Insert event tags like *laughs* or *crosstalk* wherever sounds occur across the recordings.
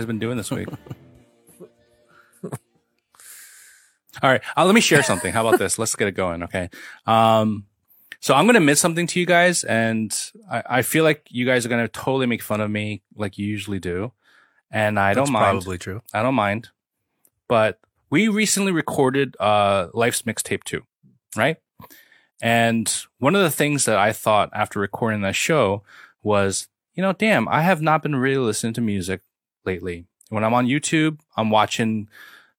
What have you guys been doing this week? All right, uh, let me share something. How about this? Let's get it going. Okay. Um, so I'm going to admit something to you guys, and I, I feel like you guys are going to totally make fun of me like you usually do. And I That's don't mind. probably true. I don't mind. But we recently recorded uh Life's Mixtape 2, right? And one of the things that I thought after recording that show was, you know, damn, I have not been really listening to music lately. When I'm on YouTube, I'm watching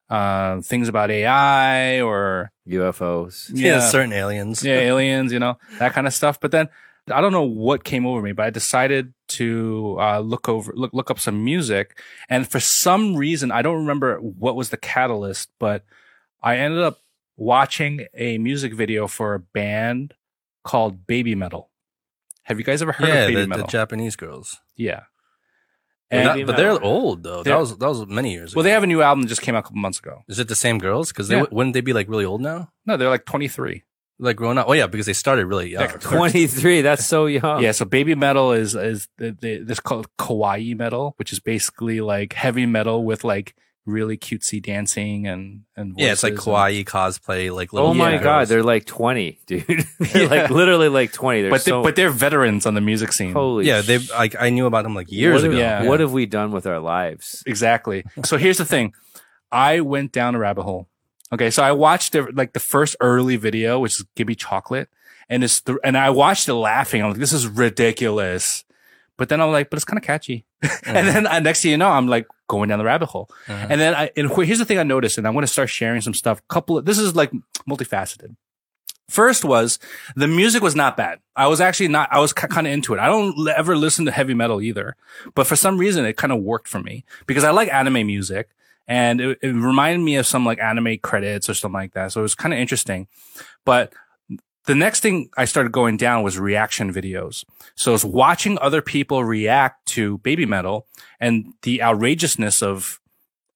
uh things about AI or UFOs. Yeah, certain aliens. yeah, *laughs* aliens, you know, that kind of stuff. But then I don't know what came over me, but I decided to uh, look over, look, look up some music. And for some reason, I don't remember what was the catalyst, but I ended up watching a music video for a band called Baby Metal. Have you guys ever heard yeah, of Baby the, the Metal? Japanese girls. yeah. But, And, that- but they're old though. They're- that was that was many years. Ago. Well, ago. they have a new album that just came out a couple months ago. Is it the same girls? Because they Yeah. wouldn't they be like really old now? No, they're like 23. Like growing up? Oh yeah, because they started really young. Like *laughs* 23. That's so young. Yeah, so baby metal is is the, the, this called kawaii metal, which is basically like heavy metal with like really cutesy dancing and and yeah, it's like voices and- kawaii cosplay. Like oh little Oh my Yeah. god, they're like 20, *laughs* dude. *laughs* Yeah. like literally like 20. They're but they, so but they're veterans on the music scene. holy yeah, they like I knew about them like years what ago. Have, Yeah. What have we done with our lives? Exactly. So here's the thing. I went down a rabbit hole. Okay. So I watched the, like the first early video, which is Gimme Chocolate. And it's, th- and I watched it laughing. I'm like, this is ridiculous. But then I'm like, but it's kind of catchy. *laughs* and then uh, next thing you know, I'm like going down the rabbit hole. Uh-huh. And then I, and here's the thing I noticed, and I'm going to start sharing some stuff. Couple of, this is like multifaceted. First was the music was not bad. I was actually not, I was kind of into it. I don't ever listen to heavy metal either, but for some reason it kind of worked for me because I like anime music and it, it reminded me of some like anime credits or something like that. So it was kind of interesting. But the next thing I started going down was reaction videos. So I was watching other people react to baby metal and the outrageousness of,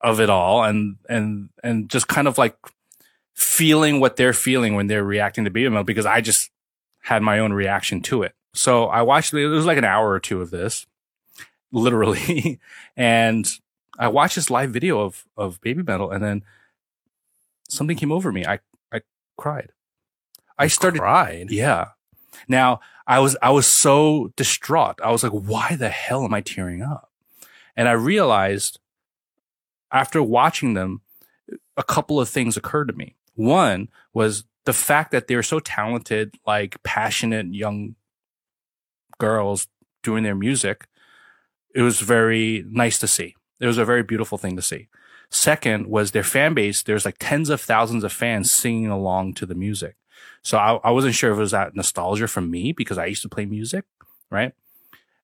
of it all and, and, and just kind of like feeling what they're feeling when they're reacting to baby metal because I just had my own reaction to it. So I watched, it was like an hour or two of this, literally. *laughs* and I watched this live video of, of baby metal and then something came over me. I, I cried. I started cried. yeah. Now I was I was so distraught. I was like, why the hell am I tearing up? And I realized after watching them, a couple of things occurred to me. One was the fact that they were so talented, like passionate young girls doing their music. It was very nice to see. It was a very beautiful thing to see. Second was their fan base. There's like tens of thousands of fans singing along to the music. So I, I wasn't sure if it was that nostalgia from me because I used to play music, right?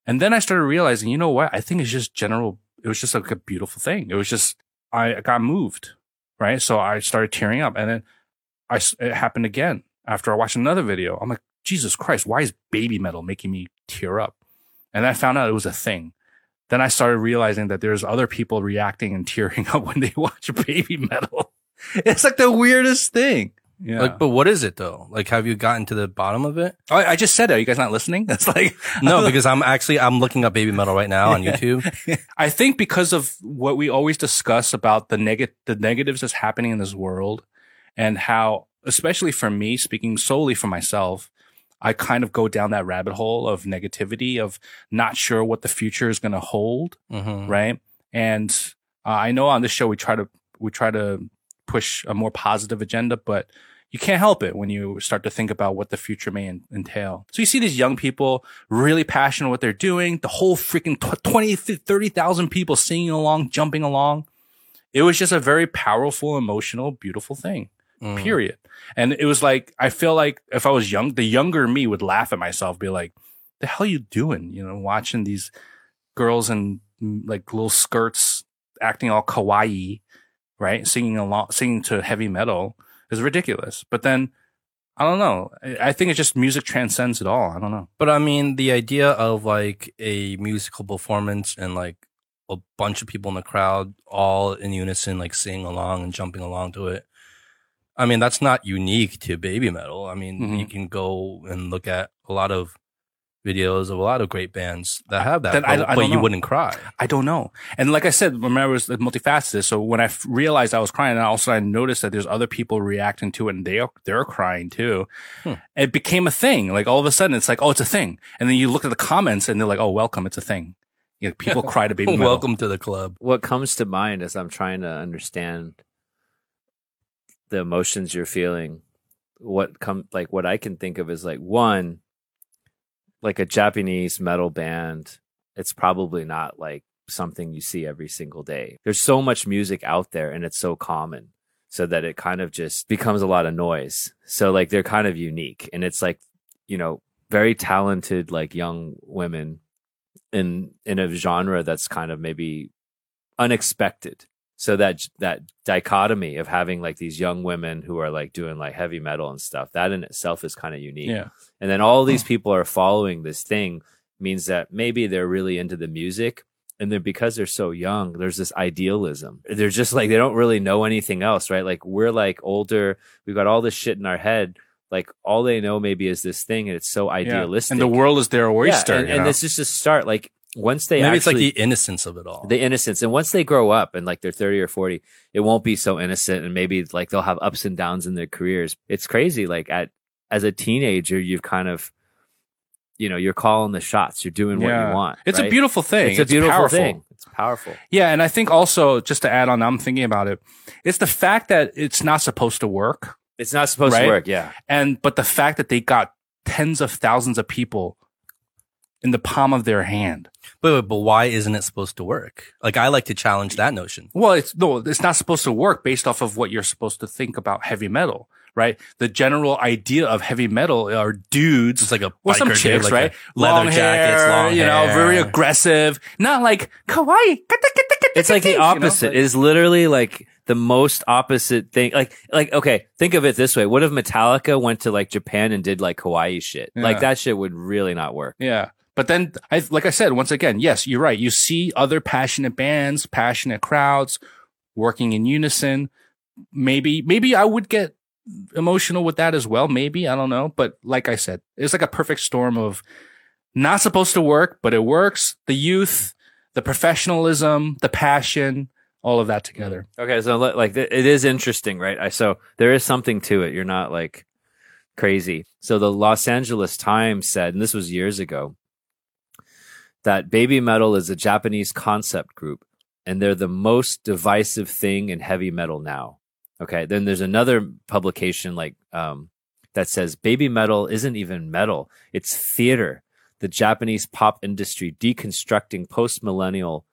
And then I started realizing, you know what? I think it's just general. It was just like a beautiful thing. It was just I got moved, right? So I started tearing up, and then I it happened again after I watched another video. I'm like, Jesus Christ, why is baby metal making me tear up? And I found out it was a thing. Then I started realizing that there's other people reacting and tearing *laughs* up when they watch baby metal. It's like the weirdest thing. Yeah. Like, but what is it though? Like, have you gotten to the bottom of it? Oh, I just said that. Are you guys not listening? *laughs* That's like No, *laughs* because I'm actually I'm looking up baby metal right now on *laughs* YouTube. I think because of what we always discuss about the negative, the negatives that's happening in this world and how, especially for me, speaking solely for myself, I kind of go down that rabbit hole of negativity of not sure what the future is going to hold. hmm Right. And uh, I know on this show, we try to, we try to push a more positive agenda, but you can't help it when you start to think about what the future may en- entail. So you see these young people really passionate what they're doing, the whole freaking tw- 20, 30,000 people singing along, jumping along. It was just a very powerful, emotional, beautiful thing, Mm. period. And it was like, I feel like if I was young, the younger me would laugh at myself, be like, the hell you doing? You know, watching these girls in mm, like little skirts acting all kawaii, right? Singing along, singing to heavy metal is ridiculous. But then I don't know. I think it's just music transcends it all. I don't know. But I mean, the idea of like a musical performance and like a bunch of people in the crowd all in unison, like singing along and jumping along to it. I mean, that's not unique to baby metal. I mean, Mhm. you can go and look at a lot of videos of a lot of great bands that have that, Then I- but, I but don't you know. wouldn't cry. I don't know. And like I said, remember it's multifaceted. So when I f- realized I was crying, and also I noticed that there's other people reacting to it, and they are, they're crying too. Hmm. It became a thing. Like all of a sudden, it's like, oh, it's a thing. And then you look at the comments, and they're like, oh, welcome, it's a thing. You know, people cry to *laughs* baby metal. Welcome to the club. what comes to mind as I'm trying to understand the emotions you're feeling, what come like what I can think of is like one, like a Japanese metal band. It's probably not like something you see every single day. There's so much music out there and it's so common so that it kind of just becomes a lot of noise. So like they're kind of unique and it's like, you know, very talented like young women in in a genre that's kind of maybe unexpected. So that that dichotomy of having like these young women who are like doing like heavy metal and stuff, that in itself is kind of unique. Yeah. And then all these hmm. people are following this thing means that maybe they're really into the music. And then because they're so young, there's this idealism. They're just like, they don't really know anything else, right? Like we're like older. We've got all this shit in our head. Like all they know maybe is this thing and it's so Yeah. idealistic. And the world is their oyster. Yeah, and, and this is just a start. Like once they Maybe it's like the innocence of it all. the innocence. And once they grow up and like they're 30 or 40, it won't be so innocent. And maybe like they'll have ups and downs in their careers. It's crazy. Like at, as a teenager, you've kind of, you know, you're calling the shots. You're doing what Yeah. you want. it's a beautiful thing. It's a beautiful powerful. thing. It's powerful. Yeah, and I think also just to add on, I'm thinking about it. It's the fact that it's not supposed to work, It's not supposed Right? to work. Yeah. and but the fact that they got tens of thousands of people in the palm of their hand. But, but but why isn't it supposed to work? Like I like to challenge that notion. Well, it's no, it's not supposed to work based off of what you're supposed to think about heavy metal, right? The general idea of heavy metal are dudes. It's like a Well, some biker dude, chicks, like right? a leather long jackets, hair, long you know, hair. very aggressive. Not like kawaii. It's like the You know, opposite. like- it is literally like the most opposite thing. Like, like, okay, think of it this way. What if Metallica went to like Japan and did like kawaii shit? Yeah. Like that shit would really not work. Yeah. But then, I, like I said, once again, yes, you're right. You see other passionate bands, passionate crowds working in unison. Maybe, maybe I would get emotional with that as well. Maybe, I don't know. But like I said, it's like a perfect storm of not supposed to work, but it works. The youth, the professionalism, the passion, all of that together. Mm. Okay, so like it is interesting, right? I so there is something to it. You're not like crazy. So the Los Angeles Times said, and this was years ago, that baby metal is a Japanese concept group, and they're the most divisive thing in heavy metal now. Okay, then there's another publication like um, that says baby metal isn't even metal; it's theater. The Japanese pop industry deconstructing post millennial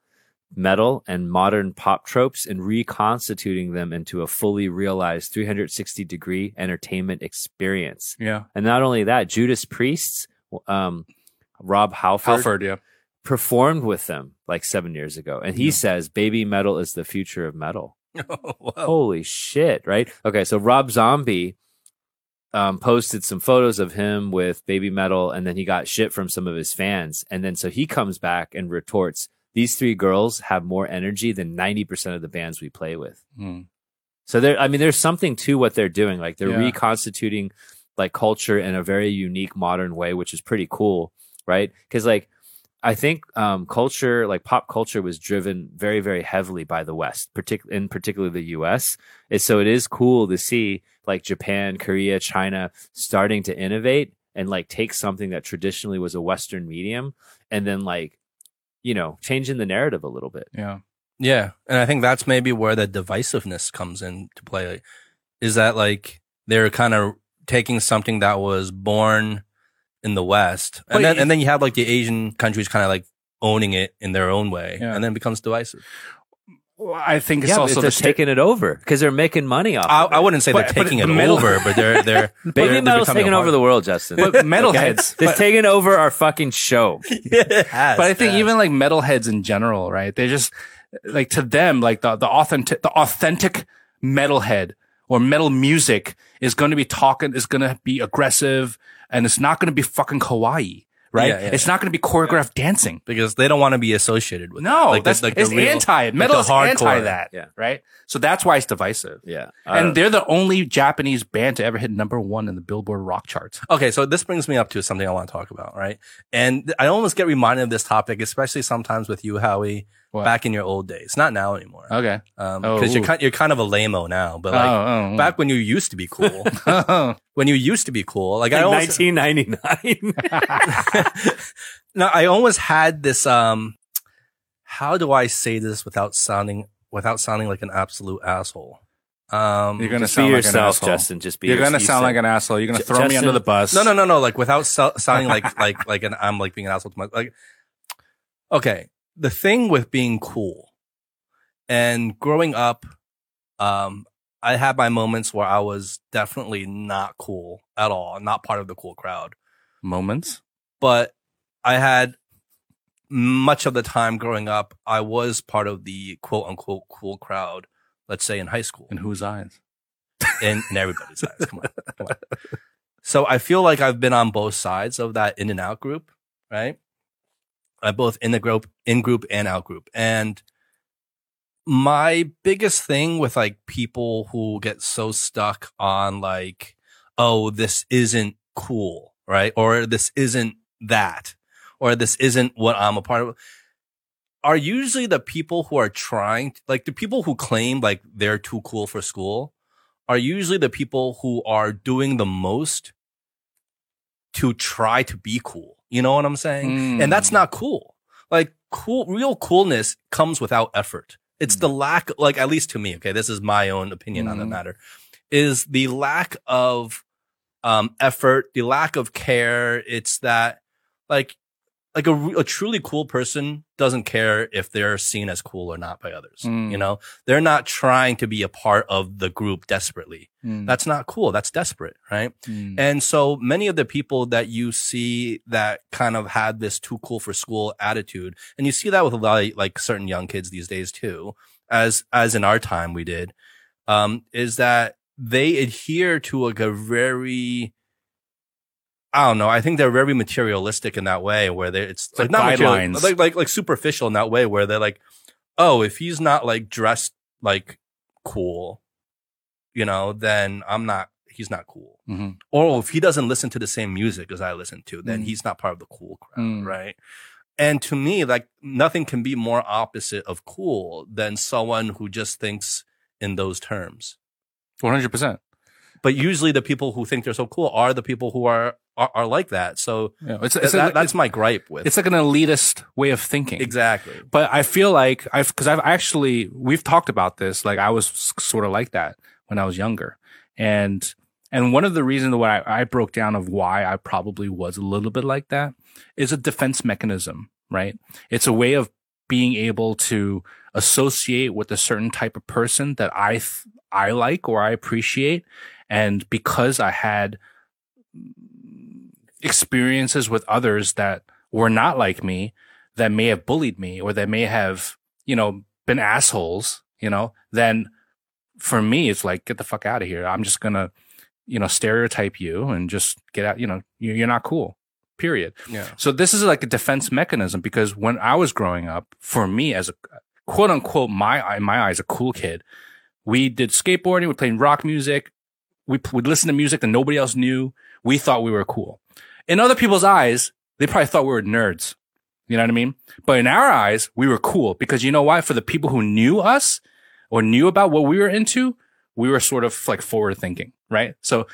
metal and modern pop tropes and reconstituting them into a fully realized 360 degree entertainment experience. Yeah. And not only that, Judas Priest's, um, Rob Halford, Halford, yeah. Performed with them like seven years ago. And he Yeah. says, baby metal is the future of metal. *laughs* Whoa. Holy shit, right? Okay, so Rob Zombie um, posted some photos of him with baby metal, and then he got shit from some of his fans. And then so he comes back and retorts, These three girls have more energy than 90% of the bands we play with. Hmm. So there, I mean, there's something to what they're doing. Like they're Yeah. reconstituting like culture in a very unique modern way, which is pretty cool, right? Because like I think um, culture, like pop culture, was driven very, very heavily by the West, in particular the U.S. And so it is cool to see like Japan, Korea, China starting to innovate and like take something that traditionally was a Western medium and then like you know changing the narrative a little bit. Yeah. Yeah, and I think that's maybe where the divisiveness comes into play. Is that like they're kind of taking something that was born in the West, But and then you- and then you have like the Asian countries kind of like owning it in their own way, Yeah. and then it becomes divisive. Well, I think it's yeah, also but the they're sta- taking it over because they're making money off. I, of it. I wouldn't say But- they're taking it metal- over, but they're they're *laughs* Baby they're, metal's taking over the world, Justin. but *laughs* metalheads. they're taking over our fucking show. *laughs* it. it but I think it has. even like metalheads in general, right? They just like to them, like the the authentic the authentic metalhead or metal music is going to be talking, is going to be aggressive, and it's not going to be fucking kawaii, right? Yeah, yeah, it's yeah. not going to be choreographed dancing. because they don't want to be associated with. No, that. like that's the, like the it's real- anti like metal the is anti that, Yeah. right? So that's why it's divisive. Yeah. and Uh, they're the only Japanese band to ever hit number one in the Billboard rock charts. Okay, so this brings me up to something I want to talk about, right? And I almost get reminded of this topic, especially sometimes with you, Howie, What? back in your old days. Not now anymore. Okay. Um, Oh, cause you're kind, you're kind of a lame-o now, but like oh, oh, back when you used to be cool, *laughs* oh. when you used to be cool, like I almost, 1999. *laughs* no, I almost had this, um, how do I say this without sounding, without sounding like an absolute asshole? Um, You're gonna Just be sound like an yourself, asshole. Justin. Just be You're gonna You sound like an asshole. You're gonna J- throw me under the bus. No, no, no, no. Like without so- sounding like like like an I'm like being an asshole to my like. Okay, the thing with being cool, and growing up, um, I had my moments where I was definitely not cool at all, not part of the cool crowd. Moments. But I had much of the time growing up, I was part of the quote unquote cool crowd. Let's say in high school In whose eyes? in, in everybody's eyes. Come on, come on. So I feel like I've been on both sides of that in and out group, right? I both in the group, in group and out group. And my biggest thing with like people who get so stuck on like, oh, this isn't cool, right? Or this isn't that, or this isn't what I'm a part of are usually the people who are trying, like the people who claim like they're too cool for school are usually the people who are doing the most to try to be cool. You know what I'm saying? Mm. And that's not cool. Like cool, real coolness comes without effort. It's the lack, like at least to me, okay, this is my own opinion on the Mhm. matter, is the lack of um effort, the lack of care. It's that like like a, a truly cool person doesn't care if they're seen as cool or not by others. Mm. You know, they're not trying to be a part of the group desperately. Mm. That's not cool. That's desperate, right? Mm. And so many of the people that you see that kind of had this too cool for school attitude, and you see that with a lot of like certain young kids these days too, as, as in our time we did, um, is that they adhere to like a very, I don't know. I think they're very materialistic in that way where they, it's, like not guidelines. like, like, like superficial in that way where they're like, oh, if he's not like dressed like cool, you know, then I'm not, he's not cool Mhm. or if he doesn't listen to the same music as I listen to, then Mm. he's not part of the cool crowd, Mm. right? And to me, like nothing can be more opposite of cool than someone who just thinks in those terms. 100%. But usually the people who think they're so cool are the people who are are, are like that. So Yeah. It's, it's, that, a, that's my gripe with it's like an elitist way of thinking. exactly. But I feel like I've, because I've actually, we've talked about this. Like I was sort of like that when I was younger. And, and one of the reasons why I, I broke down of why I probably was a little bit like that is a defense mechanism, right? It's a way of being able to associate with a certain type of person that I, th- I like or I appreciate. And because I had experiences with others that were not like me, that may have bullied me or that may have, you know, been assholes, you know, then for me, it's like, get the fuck out of here. I'm just going to, you know, stereotype you and just get out, you know, you- you're not cool, period. Yeah. So this is like a defense mechanism because when I was growing up, for me as a quote unquote, my, in my eyes, a cool kid, we did skateboarding, we played rock music, we would listen to music that nobody else knew. We thought we were cool. In other people's eyes, they probably thought we were nerds. You know what I mean? But in our eyes, we were cool because you know why? For the people who knew us or knew about what we were into, we were sort of like forward thinking, right? So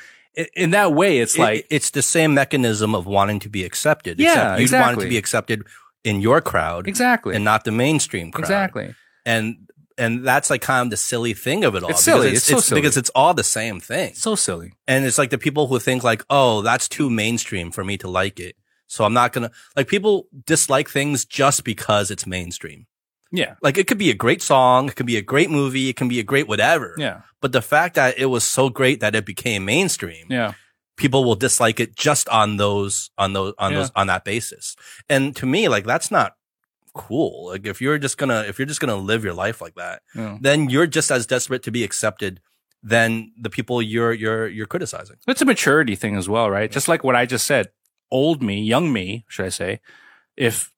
in that way, it's It- like, it's the same mechanism of wanting to be accepted. Yeah, want exactly. to be accepted in your crowd exactly, and not the mainstream crowd. exactly. and and that's like kind of the silly thing of it all. It's because silly. It's so silly. because it's all the same thing. So silly. And it's like the people who think like, oh, that's too mainstream for me to like it. So I'm not gonna like people dislike things just because it's mainstream. Yeah. Like it could be a great song, it could be a great movie, it can be a great whatever. Yeah. But the fact that it was so great that it became mainstream, Yeah. people will dislike it just on those on those on Yeah. those on that basis. And to me, like that's not cool. Like if you're just gonna if you're just gonna live your life like that, yeah. then you're just as desperate to be accepted than the people you're you're you're criticizing. It's a maturity thing as well, right? Just like what I just said. old me, young me, should I say, if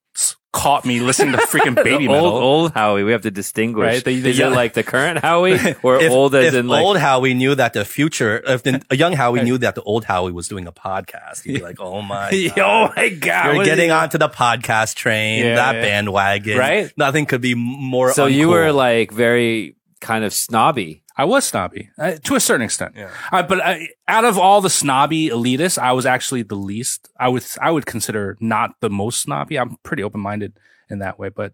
caught me listening to freaking *laughs* baby metal. old, old Howie. We have to distinguish. Right, the- the Is young- it like the current Howie *laughs* or if, old as if in like old Howie knew that the future, if the, a young Howie knew that the old Howie was doing a podcast, he'd be *laughs* like, "Oh my, oh God. my god! You're getting onto the podcast train, Yeah, that yeah. bandwagon, Right? Nothing could be more. So you were like very kind of snobby. I was snobby uh, to a certain extent. Yeah. Uh, but I, out of all the snobby elitists, I was actually the least. I would I would consider not the most snobby. I'm pretty open minded in that way, but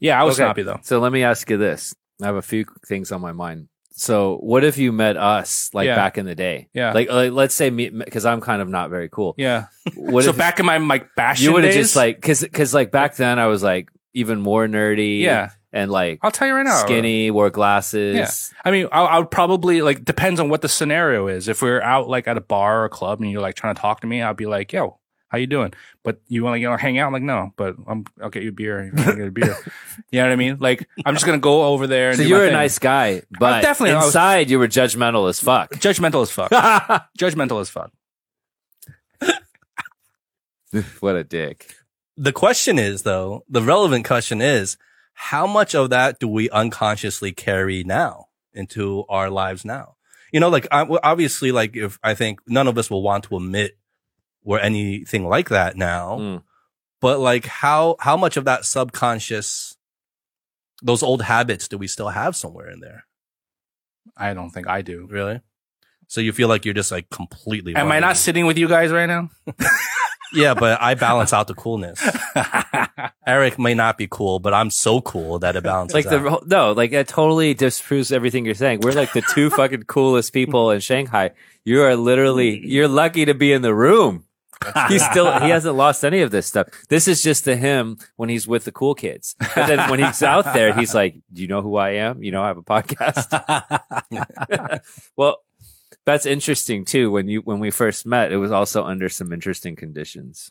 yeah, I was Okay. snobby though. So let me ask you this. I have a few things on my mind. So what if you met us like Yeah. back in the day? Yeah. Like, like let's say me because I'm kind of not very cool. Yeah. What so if back in my like bastion you would have just like because because like back then I was like even more nerdy. yeah. And like I'll tell you right now, uh, skinny, wore glasses. Yeah. I mean, I, I would probably like depends on what the scenario is. If we're out like at a bar or a club and you're like trying to talk to me, I'd be like, "Yo, how you doing?" But you want to you know hang out? I'm like, no, but I'm I'll get you a beer. You wanna get a beer. *laughs* you know what I mean? Like I'm just gonna go over there. And So do you my were a thing. nice guy, but definitely- I was- inside you were judgmental as fuck. judgmental as fuck. *laughs* judgmental as fuck. *laughs* what a dick. the question is though, the relevant question is, how much of that do we unconsciously carry now into our lives now? You know, like I, obviously, like if I think none of us will want to admit we're anything like that now, Mm. but like how how much of that subconscious, those old habits, do we still have somewhere in there? I don't think I do. Really? So you feel like you're just like completely. Am I not sitting with you guys right now? *laughs* Yeah, but I balance out the coolness. *laughs* Eric may not be cool, but I'm so cool that it balances Like out. the no, like it totally disproves everything you're saying. We're like the two *laughs* fucking coolest people in Shanghai. You are literally you're lucky to be in the room. He's still he *laughs* hasn't lost any of this stuff. This is just to him when he's with the cool kids. But then when he's out there, he's like, "Do you know who I am? You know I have a podcast." well, that's interesting too. When you when we first met, it was also under some interesting conditions.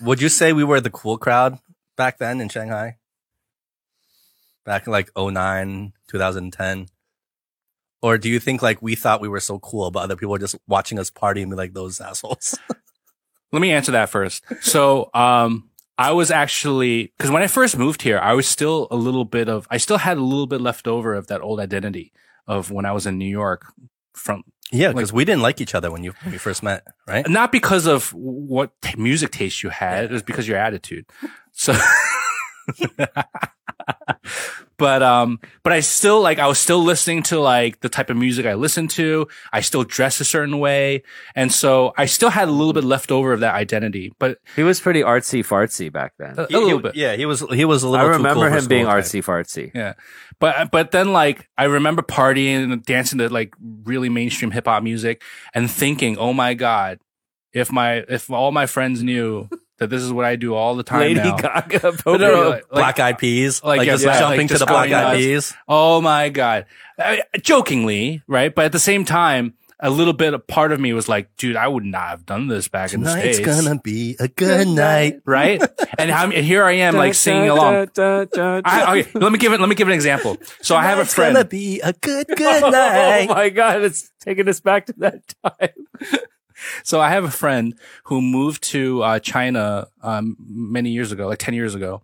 Would you say we were the cool crowd back then in Shanghai? Back in like 09, 2010? Or do you think like we thought we were so cool, but other people were just watching us party and be like those assholes? *laughs* Let me answer that first. So, um, I was actually, cause when I first moved here, I was still a little bit of, I still had a little bit left over of that old identity of when I was in New York from, yeah, because we didn't like each other when you when we first met, right? not because of what t- music taste you had, it was because your attitude. So, *laughs* *laughs* but, um, but I still like, I was still listening to like the type of music I listened to. I still dressed a certain way. And so I still had a little bit left over of that identity, but He was pretty artsy fartsy back then. a, a He- little he- bit. Yeah, he was he was a I little. too remember cool him being artsy fartsy. Yeah. But but then like I remember partying and dancing to like really mainstream hip hop music and thinking, "Oh my god, if my if all my friends knew that this is what I do all the time Lady now." Gaga. *laughs* No, no, no, like- Black Eyed Peas, like, like, just yeah, jumping like to just the Black Eyed. Peas. Oh my god. I, jokingly, right? But at the same time, a little bit a part of me was like, "Dude, I would not have done this back in the Tonight's states." gonna be a good night. right? and, and here I am *laughs* like singing along. I, okay, let me give it. Let me give an example. So I have a Tonight's friend. gonna be a good *laughs* good night. Oh night. my god, it's taking us back to that time. *laughs* So I have a friend who moved to uh, China um, many years ago, like ten years ago,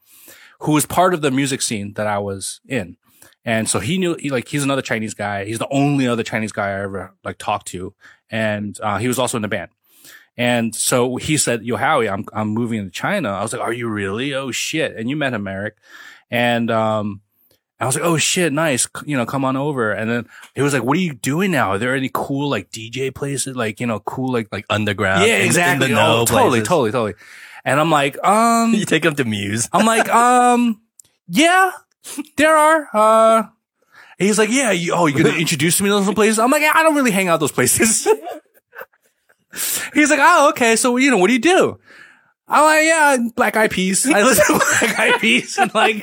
who was part of the music scene that I was in, and so he knew, he, like, he's another Chinese guy. He's the only other Chinese guy I ever like talked to, and uh, he was also in the band. And so he said, "Yo, Howie, I'm I'm moving to China." I was like, "Are you really? Oh shit!" And you met him, Eric, and um. I was like, oh shit, nice. You know, come on over. And then he was like, what are you doing now? Are there any cool like DJ places? Like, you know, cool like Like underground. yeah, in- exactly. In the oh, totally, places. totally, totally. And I'm like, um, *laughs* You take them to Muse. I'm like, *laughs* um, yeah, there are. Uh, he's like, yeah. You, oh, you're gonna *laughs* introduce me to those places? I'm like, yeah, I don't really hang out those places. he's like, oh, okay. So you know, what do you do? I'm like, yeah, Black Eyed Peas. I listen to Black Eyed Peas and like,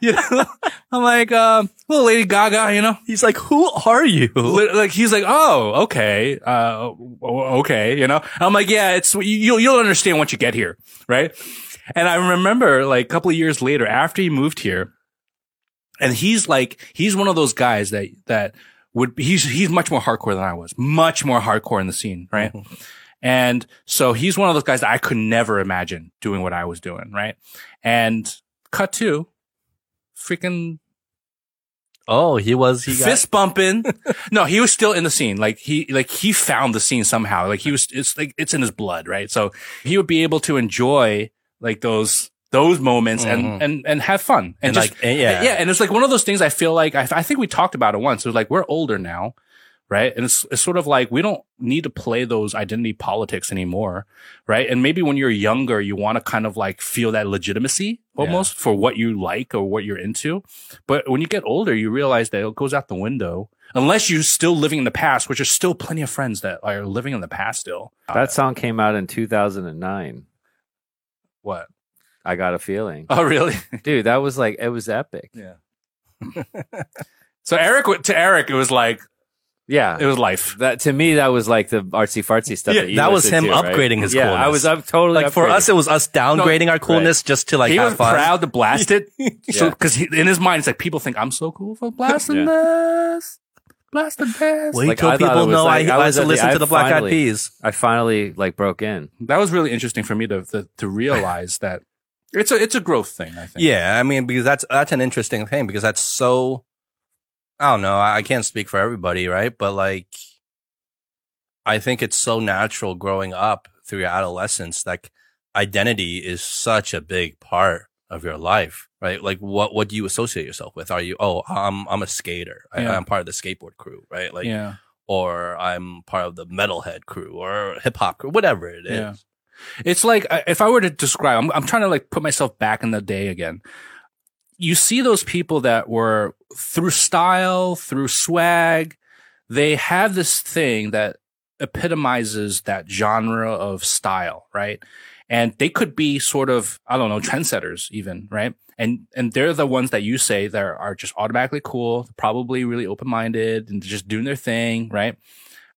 you know, I'm like, um, little Lady Gaga, you know. He's like, who are you? Like he's like, oh, okay, uh, okay, you know. I'm like, yeah, it's you. You'll, you'll understand once you get here, right? And I remember like a couple of years later, after he moved here, and he's like, he's one of those guys that that would he's he's much more hardcore than I was, much more hardcore in the scene, right? And so he's one of those guys that I could never imagine doing what I was doing, right? And cut to freaking Oh, he was he got, fist bumping. *laughs* no, he was still in the scene. Like he, like he found the scene somehow. Like he was, it's like, it's in his blood, right? So he would be able to enjoy like those, those moments Mhm. and, and, and have fun. And, and just, like yeah yeah. And it's like one of those things I feel like, I, I think we talked about it once. It was like, we're older now. Right. And it's, it's sort of like we don't need to play those identity politics anymore. Right. And maybe when you're younger, you want to kind of like feel that legitimacy almost for what you like or what you're into. But when you get older, you realize that it goes out the window unless you're still living in the past, which there's still plenty of friends that are living in the past still. That song came out in 2009. what? I got a feeling, Oh, really? *laughs* dude. That was like it was epic. yeah. *laughs* so Eric, to Eric, it was like, Yeah, it was life. that to me that was like the artsy fartsy stuff. Yeah, that, you that was him to, right? upgrading his yeah, I was up totally like for us it was us downgrading our coolness just to like he have was fun. proud to blast it. *laughs* So, Yeah. cause in his mind, it's like people think I'm so cool for blasting this, blasting this. Wait Like, till I people was know like- I, I I, was to at the- listen to the Black Eyed Peas. I finally like broke in. that was really interesting for me to, to to realize that it's a it's a growth thing. I think. Yeah, I mean because that's that's an interesting thing because that's so I don't know, I I can't speak for everybody, right? But like I think it's so natural growing up through your adolescence like identity is such a big part of your life, right? Like what what do you associate yourself with? Are you oh, I'm I'm a skater. I, Yeah. I'm part of the skateboard crew, right? Like yeah. or I'm part of the metalhead crew or hip hop crew, whatever it is. Yeah. It's like if I were to describe, I'm, I'm trying to like put myself back in the day again. You see those people that were through style, through swag, they have this thing that epitomizes that genre of style, right? And they could be sort of, I don't know, trendsetters even, right? And, and they're the ones that you say that are just automatically cool, probably really open-minded and just doing their thing, right?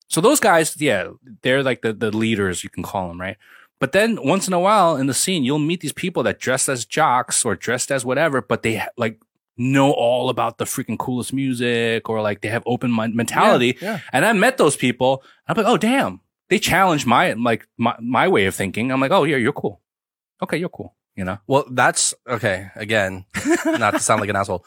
So those guys, yeah, they're like the, the leaders, you can call them, right? But then once in a while in the scene, you'll meet these people that dressed as jocks or dressed as whatever, but they like know all about the freaking coolest music or like they have open mind mentality. Yeah. And I met those people. I'm like, oh damn, they challenge my like my, my way of thinking. I'm like, oh yeah, you're cool. Okay, you're cool. You know? Well, that's okay. Again, not to sound like an *laughs* asshole,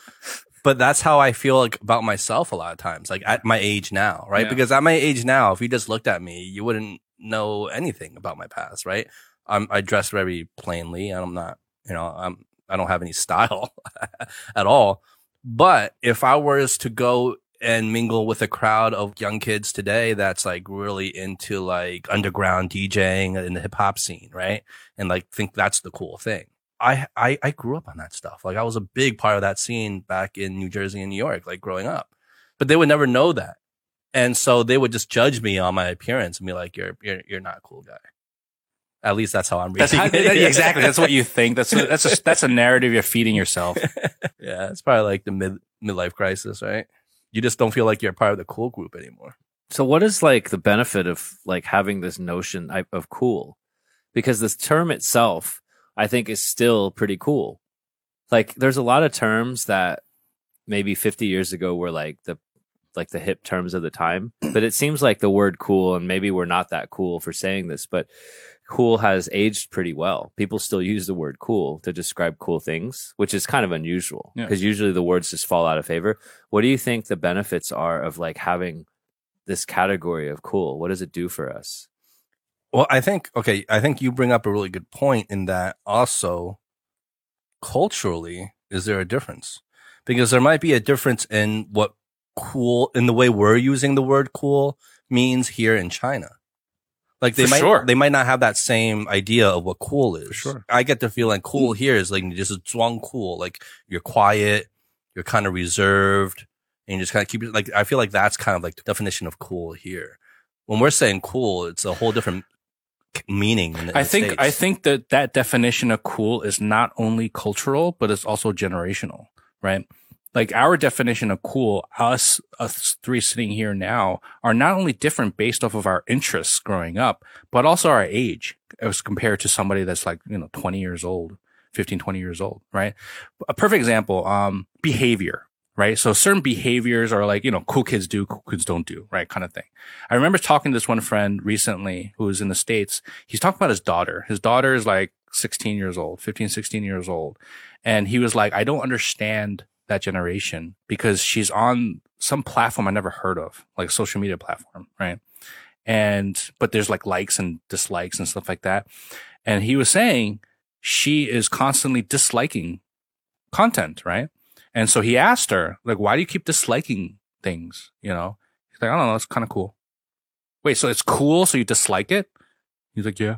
but that's how I feel like about myself a lot of times, like at my age now, right? Yeah. Because at my age now, if you just looked at me, you wouldn't know anything about my past, right? I'm, I dress very plainly and I'm not, you know, I'm, I don't have any *laughs* style at all. But if I was to go and mingle with a crowd of young kids today that's like really into like underground DJing in the hip hop scene, right? And like think that's the cool thing. I, I I grew up on that stuff. Like I was a big part of that scene back in New Jersey and New York, like growing up. But they would never know that. And so they would just judge me on my appearance and be like, You're you're you're not a cool guy. At least that's how I'm reading That's how, it. yeah, *laughs* exactly. That's what you think. That's a, that's a, that's a narrative you're feeding yourself. *laughs* yeah, it's probably like the mid midlife crisis, right? You just don't feel like you're part of the cool group anymore. So what is like the benefit of like having this notion of- of cool? Because this term itself, I think is still pretty cool. Like there's a lot of terms that maybe 50 years ago were like the like the hip terms of the time, but it seems like the word cool and maybe we're not that cool for saying this, but cool has aged pretty well. People still use the word cool to describe cool things, which is kind of unusual Yeah. because usually the words just fall out of favor. What do you think the benefits are of like having this category of cool? What does it do for us? Well, I think okay, I think you bring up a really good point in that also culturally is there a difference? Because there might be a difference in what cool in the way we're using the word cool means here in China. Like they For might sure. they might not have that same idea of what cool is. sure. I get the feeling cool here is like just zhuang cool, like you're quiet, you're kind of reserved, and you just kind of keep it like I feel like that's kind of like the definition of cool here. When we're saying cool, it's a whole different meaning. In the, in I the think States. I think that that definition of cool is not only cultural, but it's also generational, right? Like our definition of cool, us us three sitting here now, are not only different based off of our interests growing up, but also our age as compared to somebody that's like you know 20 years old, 15, 20 years old, right? A perfect example, um, behavior. right? So certain behaviors are like, you know, cool kids do, cool kids don't do, right? Kind of thing. I remember talking to this one friend recently who was in the States. He's talking about his daughter. His daughter is like 16 years old, 15, 16 years old. And he was like, I don't understand that generation because she's on some platform I never heard of, like social media platform, right? And, but there's like likes and dislikes and stuff like that. And he was saying she is constantly disliking content, right? And so he asked her, like, why do you keep disliking things? You know, he's like, I don't know, it's kind of cool. Wait, so it's cool, so you dislike it? He's like, yeah.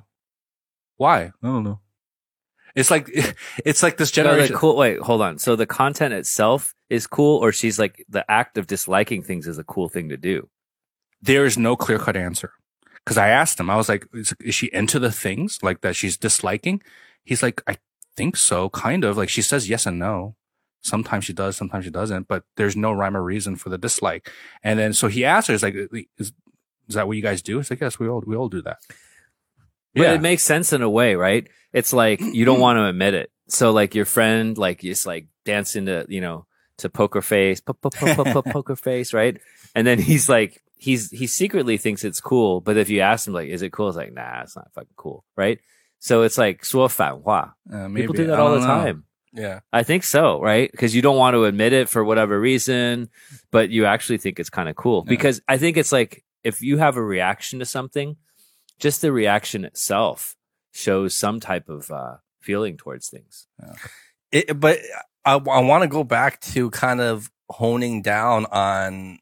Why? I don't know. It's like *laughs* it's like this So the generation. cool. Wait, hold on. So the content itself is cool, or she's like the act of disliking things is a cool thing to do. there is no clear cut answer. Cause I asked him, I was like, is, is she into the things like that she's disliking? He's like, I think so, kind of. Like she says yes and no. Sometimes she does, sometimes she doesn't, but there's no rhyme or reason for the dislike. And then so he asked her, "Is like, is, is that what you guys do? It's like, yes, we all, we all do that. But it makes sense in a way, right? It's like you don't want *clears throat* to admit it. So like your friend, like just like dancing to, you know, to poker face, po- *laughs* po- po- po- po- poker face, right? And then he's like, he's, he secretly thinks it's cool. But if you ask him like, is it cool? It's like, nah, it's not fucking cool. Right. So it's like, 说反话. Uh, maybe. People do I that all the don't know. time. Yeah. I think so, right? Because you don't want to admit it for whatever reason, but you actually think it's kind of cool. Yeah. Because I think it's like if you have a reaction to something, just the reaction itself shows some type of uh, feeling towards things. It, but I, I want to go back to kind of honing down on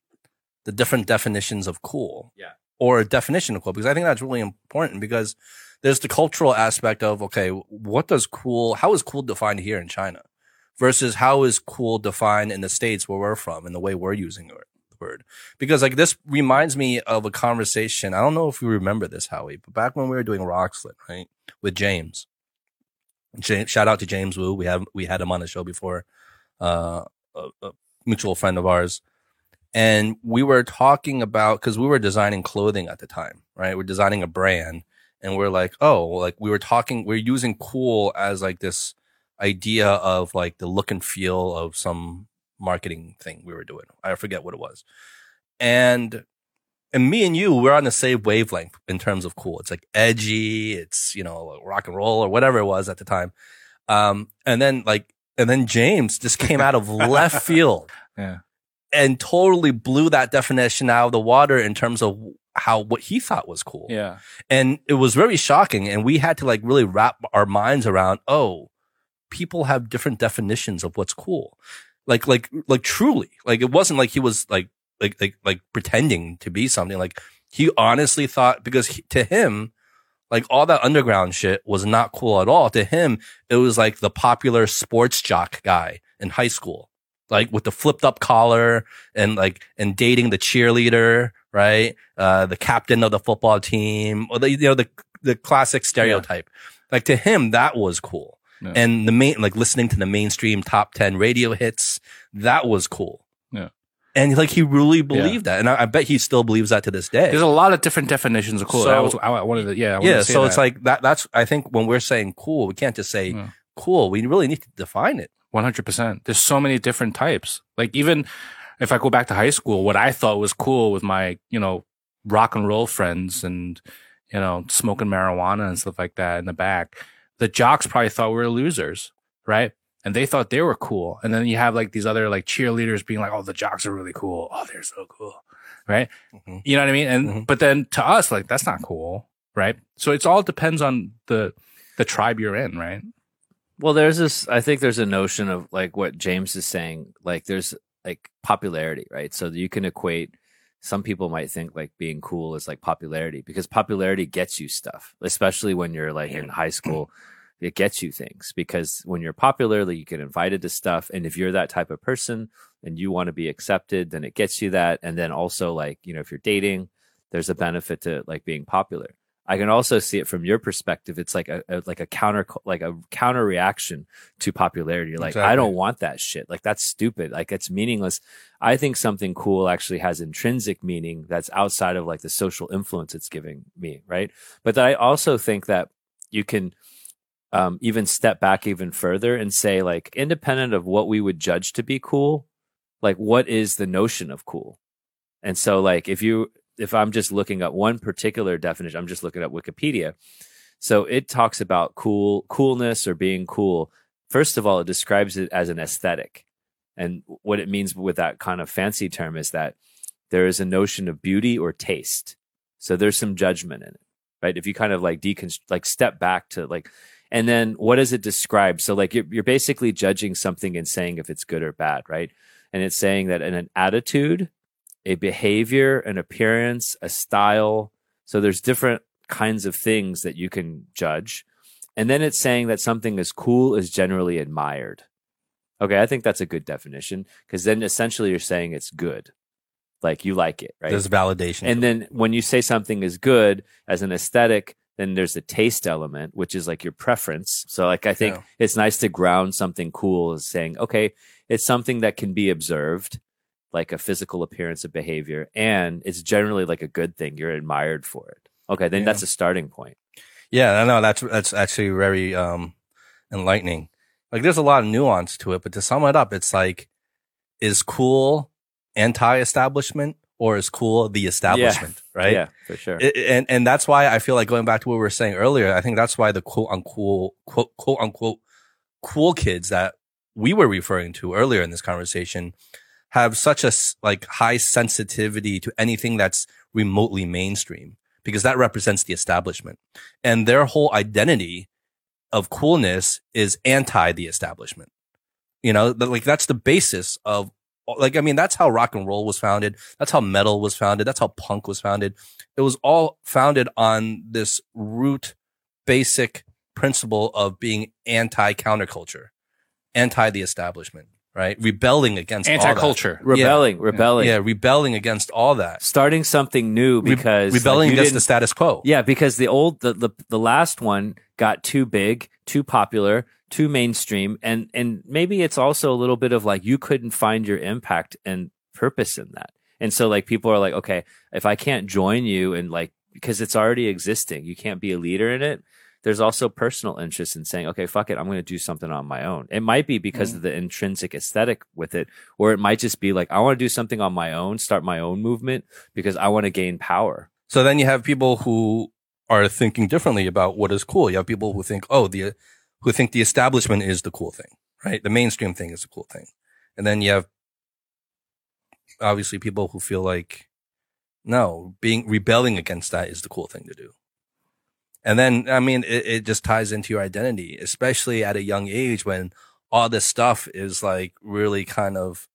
the different definitions of cool. Yeah. Or a definition of cool, because I think that's really important because there's the cultural aspect of, okay, what does cool, how is cool defined here in China versus how is cool defined in the States where we're from and the way we're using the word? Because like this reminds me of a conversation. I don't know if you remember this, Howie, but back when we were doing Rockslit, right? With James. James, shout out to James Wu. We have we had him on the show before, uh, a, a mutual friend of ours, and we were talking about because we were designing clothing at the time, right? We're designing a brand, and we're like, oh, like we were talking, we're using cool as like this idea of like the look and feel of some marketing thing we were doing. I forget what it was, and and me and you, we're on the same wavelength in terms of cool. It's like edgy, it's, you know, rock and roll or whatever it was at the time. Um, and then like, and then James just came out of left *laughs* field Yeah. and totally blew that definition out of the water in terms of how, what he thought was cool. Yeah. And it was very shocking. And we had to like really wrap our minds around, oh, people have different definitions of what's cool. Like, like, like truly, like it wasn't like he was like, like, like, like pretending to be something. Like he honestly thought because he, to him, like all that underground shit was not cool at all. To him, it was like the popular sports jock guy in high school, like with the flipped up collar and like, and dating the cheerleader, right? Uh, the captain of the football team or the, you know, the, the classic stereotype. Like to him, that was cool. Yeah. And the main, like listening to the mainstream top 10 radio hits, that was cool. Yeah. And like he really believed that. And I, I bet he still believes that to this day. There's a lot of different definitions of cool. So- I was, I wanted to, yeah. I wanted yeah. to So it's like that, that's, I think when we're saying cool, we can't just say Yeah. cool. We really need to define it. 100%. There's so many different types. Like even if I go back to high school, what I thought was cool with my, you know, rock and roll friends and, you know, smoking marijuana and stuff like that in the back, the jocks probably thought we were losers, right? And they thought they were cool. And then you have like these other like cheerleaders being like, oh, the jocks are really cool. Oh, they're so cool. Right. Mhm. You know what I mean? And, Mhm. but then to us, like, that's not cool. Right. So it's all depends on the, the tribe you're in. Right. Well, there's this. I think there's a notion of like what James is saying. Like there's like popularity, right? So you can equate. Some people might think like being cool is like popularity because popularity gets you stuff, especially when you're like in high *clears throat* school. It gets you things because when you're popular, like, you get invited to stuff, and if you're that type of person and you want to be accepted, then it gets you that. And then also like you know if you're dating, there's a benefit to like being popular. I can also see it from your perspective. It's like a, a like a counter like a counter reaction to popularity. Like, I don't want that shit. Like that's stupid. Like it's meaningless. I think something cool actually has intrinsic meaning that's outside of like the social influence it's giving me, right? But I also think that you can um, even step back even further and say like independent of what we would judge to be cool, like what is the notion of cool? And so like if you if I'm just looking up one particular definition, I'm just looking up Wikipedia. So it talks about cool coolness or being cool. First of all, it describes it as an aesthetic. And what it means with that kind of fancy term is that there is a notion of beauty or taste. So there's some judgment in it, right? If you kind of like deconstruct, like step back to like, and then what does it describe? So like you're, you're basically judging something and saying if it's good or bad, right? And it's saying that in an attitude, a behavior, an appearance, a style. So there's different kinds of things that you can judge. And then it's saying that something is cool is generally admired. Okay, I think that's a good definition because then essentially you're saying it's good. Like you like it, right? There's validation. And then when you say something is good as an aesthetic, then there's a taste element, which is like your preference. So like I think Yeah. it's nice to ground something cool as saying, okay, it's something that can be observed, like a physical appearance of behavior, and it's generally like a good thing. You're admired for it. Okay, then Yeah. that's a starting point. Yeah, I know that's that's actually very um enlightening. Like there's a lot of nuance to it, but to sum it up, it's like is cool anti-establishment or is cool the establishment, right? Yeah, for sure. I- and and that's why I feel like going back to what we were saying earlier, I think that's why the quote unquote quote quote unquote cool kids that we were referring to earlier in this conversation have such a like high sensitivity to anything that's remotely mainstream because that represents the establishment and their whole identity of coolness is anti the establishment. You know, like that's the basis of like I mean that's how rock and roll was founded. That's how metal was founded. That's how punk was founded. It was all founded on this root basic principle of being anti counterculture, anti the establishment, right? Rebelling against all that. Anti-culture. rebelling, rebelling, Yeah, rebelling against all that. starting something new Re- because rebelling like, against the status quo. Yeah, because the old the, the the last one got too big, too popular, too mainstream, and and maybe it's also a little bit of like you couldn't find your impact and purpose in that. And so like people are like, okay, if I can't join you and like because it's already existing, you can't be a leader in it. There's also personal interest in saying, okay, fuck it, I'm going to do something on my own. It might be because mm. of the intrinsic aesthetic with it, or it might just be like, I want to do something on my own, start my own movement because I want to gain power. So then you have people who are thinking differently about what is cool. You have people who think, oh, the, who think the establishment is the cool thing, right? The mainstream thing is the cool thing. And then you have obviously people who feel like, no, being, rebelling against that is the cool thing to do. And then, I mean, it, it just ties into your identity, especially at a young age when all this stuff is like really kind of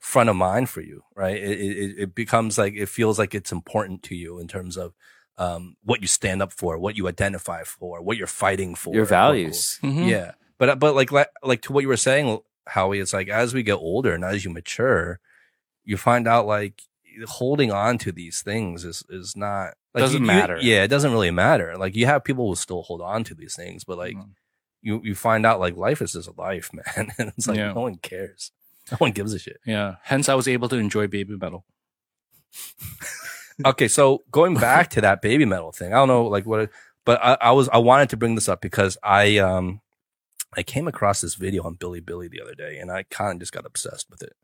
front of mind for you, right? It, it, it becomes like, it feels like it's important to you in terms of, um, what you stand up for, what you identify for, what you're fighting for, Your what- values. Mhm. yeah. But, but like, like, like to what you were saying, Howie, it's like as we get older and as you mature, you find out like holding on to these things is, is not, like, Doesn't you- you- matter. yeah. It doesn't really matter. Like you have people who still hold on to these things, but like, Mhm. you, you find out like life is just a life, *laughs* man. and it's like Yeah. no one cares. No one gives a shit. Yeah. Hence, I was able to enjoy baby metal. *laughs* okay, so going back to that baby metal thing, I don't know like what, but I, I was I wanted to bring this up because I um I came across this video on Bilibili the other day, and I kind of just got obsessed with it.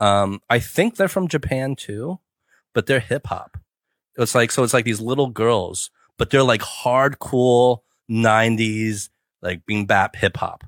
Um, I think they're from Japan too, but they're hip hop. It's like so it's like these little girls, but they're like hard cool '90s like boom bap hip hop.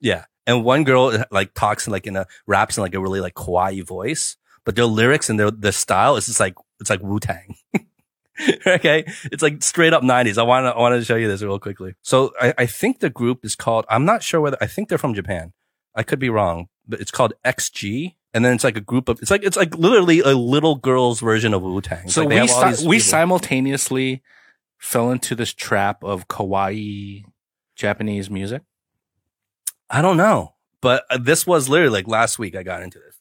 Yeah, and one girl like talks in like in a raps in like a really like kawaii voice, but their lyrics and their their style is just like it's like Wu Tang. *laughs* okay, it's like straight up '90s. I want to I wanted to show you this real quickly. So I, I think the group is called. I'm not sure whether I think they're from Japan. I could be wrong, it's called XG. And then it's like a group of, it's like, it's like literally a little girl's version of Wu Tang. So like we si- we people. simultaneously fell into this trap of kawaii Japanese music. I don't know, but uh, this was literally like last week I got into this.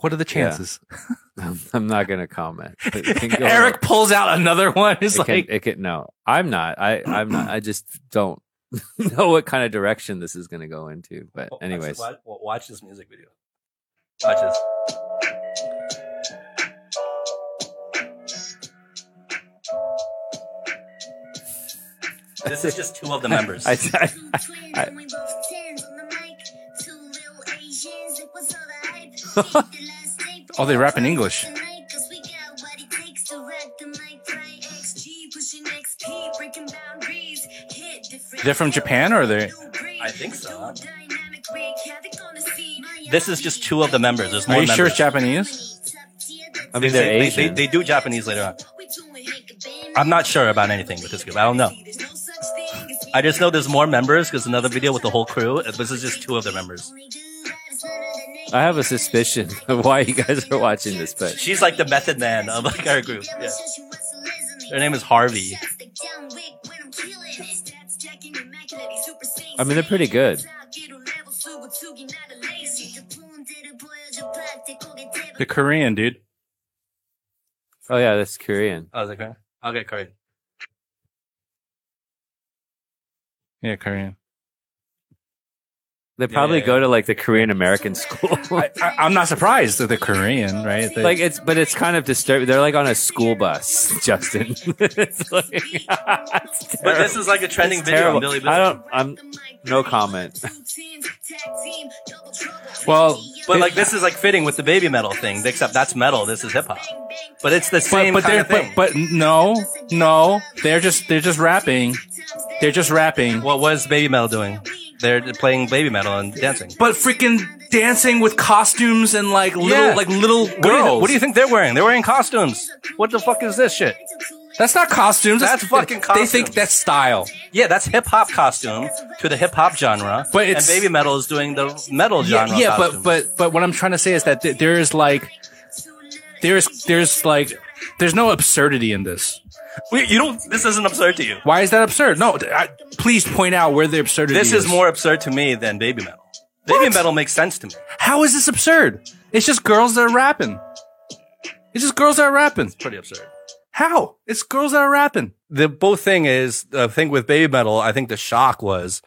What are the chances? *laughs* *laughs* I'm, I'm not going to comment. It can *laughs* go- Eric pulls out another one. It's it like can, it can, no, I'm not. I, I'm not. I just don't *laughs* know what kind of direction this is going to go into. But anyways, Watch, watch, watch this music video. Watch this. This is just two of the *laughs* members. I, I, I, I, *laughs* Oh, they rap in English. They're from Japan or they? I think so. This is just two of the members. There's more Are you members. sure it's Japanese? I mean, They, they're they, Asian. they, they do Japanese later on. I'm not sure about anything with this group. I don't know. I just know there's more members because another video with the whole crew. This is just two of the members. I have a suspicion *laughs* of why you guys are watching this, but She's like the method man of like our group. Yeah. Her name is Harvey. I mean, they're pretty good. They're Korean, dude. Oh yeah, that's Korean. Oh, I was like, okay, I'll get Korean. Yeah, Korean. They probably yeah, go to like the Korean American school. I, I, I'm not surprised that they're Korean, right? They- like it's, but it's kind of disturbing. They're like on a school bus, *laughs* Justin. *laughs* it's like, *laughs* it's But this is like a trending It's video terrible. on Bilibili. I don't. I'm no comment. well, But like this is like fitting with the baby metal thing, except that's metal. This is hip hop. But it's the same but kind they're of thing. but, but no no they're just they're just rapping. They're just rapping. what was baby metal doing? They're playing baby metal and dancing. But freaking dancing with costumes and like little Yeah. like little What do, girls. what do you think they're wearing? They're wearing costumes. What the fuck is this shit? That's not costumes. That's fucking They think that's style. Yeah, that's hip hop costume to the hip hop genre. But it's- and baby metal is doing the metal Yeah, genre. yeah, but but but what I'm trying to say is that th- there is like there's there's like there's no absurdity in this. You don't. This isn't absurd to you. Why is that absurd? No, I, please point out where the absurdity This is more absurd to me than baby metal. Baby metal makes sense to me. How is this absurd? It's just girls that are rapping. It's just girls that are rapping. Pretty absurd. How? It's girls that are rapping. the both thing is the thing with baby metal. I think the shock was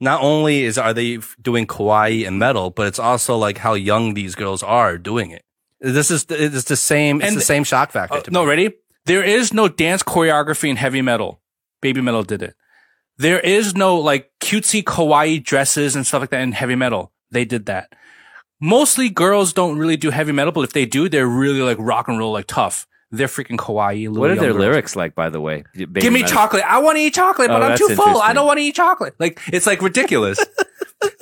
not only is are they doing kawaii and metal, but it's also like how young these girls are doing it. This is it's the same. It's And- the same shock factor. Uh, no, ready? There is no dance choreography in heavy metal. Baby metal did it. There is no like cutesy kawaii dresses and stuff like that in heavy metal. They did that. Mostly girls don't really do heavy metal, but if they do, they're really like rock and roll, like tough. They're freaking kawaii. little What are their girls. lyrics like, by the way? Baby Give me Metal- chocolate. I want to eat chocolate, but Oh, I'm too full. I don't want to eat chocolate. Like it's like ridiculous.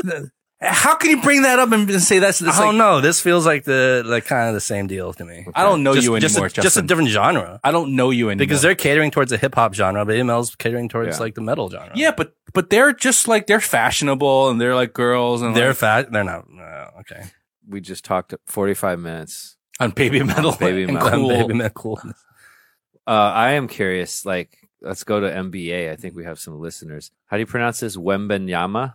*laughs* How can you bring that up and say that's? I that's don't like, know. This feels like the like kind of the same deal to me. I don't know just, you just anymore, a, just a different genre. I don't know you anymore Because they're catering towards the hip hop genre, but metal's catering towards Yeah. like the metal genre. yeah, but but they're just like they're fashionable and they're like girls and they're like, fat. They're not. No, okay. We just talked 45 minutes. on baby metal, Baby and metal. cool. Baby metal, cool. Uh, I am curious. Like, let's go to NBA. I think we have some listeners. How do you pronounce this? Wembenyama.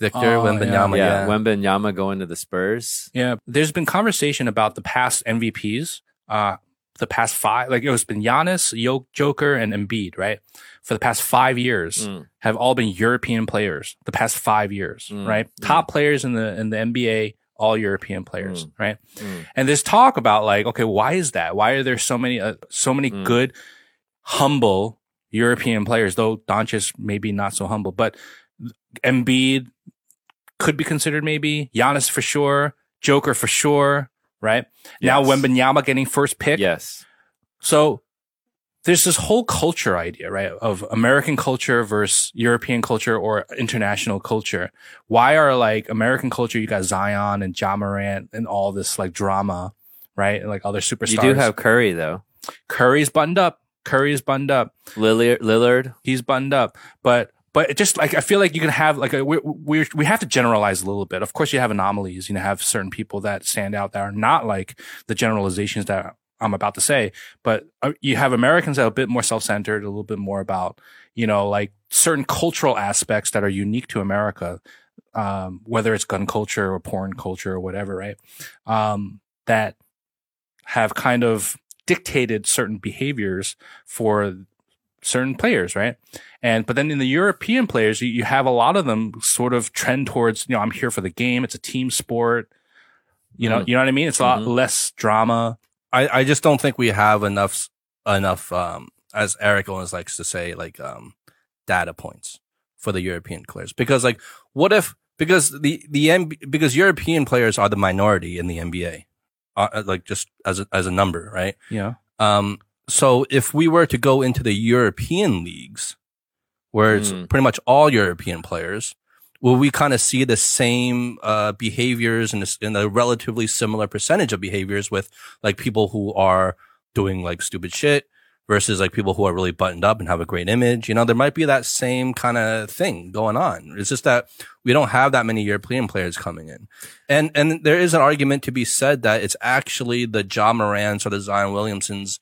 Victor Oh, Wembanyama. yeah, Yeah. Wembanyama going to the Spurs. Yeah, there's been conversation about the past MVPs, uh, the past five, like it was been Giannis, Yo- Joker, and Embiid, right? For the past five years, Mm. have all been European players. The past five years, Mm, right? mm. Top players in the in the NBA, all European players, Mm, right? mm. And there's talk about like, okay, why is that? Why are there so many, uh, so many Mm. good, humble European players? Though Doncic maybe not so humble, but Embiid could be considered maybe Giannis for sure, Joker for sure, right? Now Yes. Wembanyama getting first pick. Yes. So there's this whole culture idea, right? Of American culture versus European culture or international culture. Why are like American culture, you got Zion and Ja Morant and all this like drama, right? And like other superstars. You do have Curry though. Curry's buttoned up. Curry's buttoned up. Lillard. Lillard. He's buttoned up. But but it just like I feel like you can have like a, we we we have to generalize a little bit. Of course, you have anomalies. You know, have certain people that stand out that are not like the generalizations that I'm about to say. But uh, you have Americans that are a bit more self centered, a little bit more about you know like certain cultural aspects that are unique to America, um, whether it's gun culture or porn culture or whatever, right? Um, that have kind of dictated certain behaviors for certain players, right? And but then in the European players, you, you have a lot of them sort of trend towards, you know, I'm here for the game. It's a team sport. You know, Mhm. you know what I mean? It's a lot Mhm. less drama. I, I just don't think we have enough enough um as Eric always likes to say like um data points for the European players because like what if because the the MB, because European players are the minority in the NBA, uh, like just as a, as a number, right? Yeah. Um, so if we were to go into the European leagues, where it's Mm. pretty much all European players, will we kind of see the same uh, behaviors and in a relatively similar percentage of behaviors with like people who are doing like stupid shit versus like people who are really buttoned up and have a great image? You know, there might be that same kind of thing going on. It's just that we don't have that many European players coming in. And and there is an argument to be said that it's actually the Ja Morants or the Zion Williamsons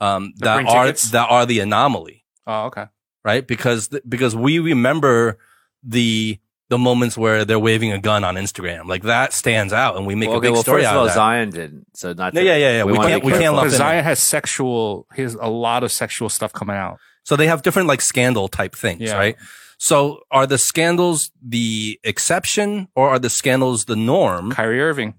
um, That that are tickets? that are the anomaly, Oh, okay. right? Because because we remember the the moments where they're waving a gun on Instagram, like that stands out, and we make Well, a okay, big well, story first out of all, of that. Zion didn't. So not. Yeah, to- yeah, yeah, yeah. We wanna can't- we can't careful. lump Because Zion has sexual. He has a lot of sexual stuff coming out. So they have different like scandal type things, Yeah. right? So are the scandals the exception or are the scandals the norm? Kyrie Irving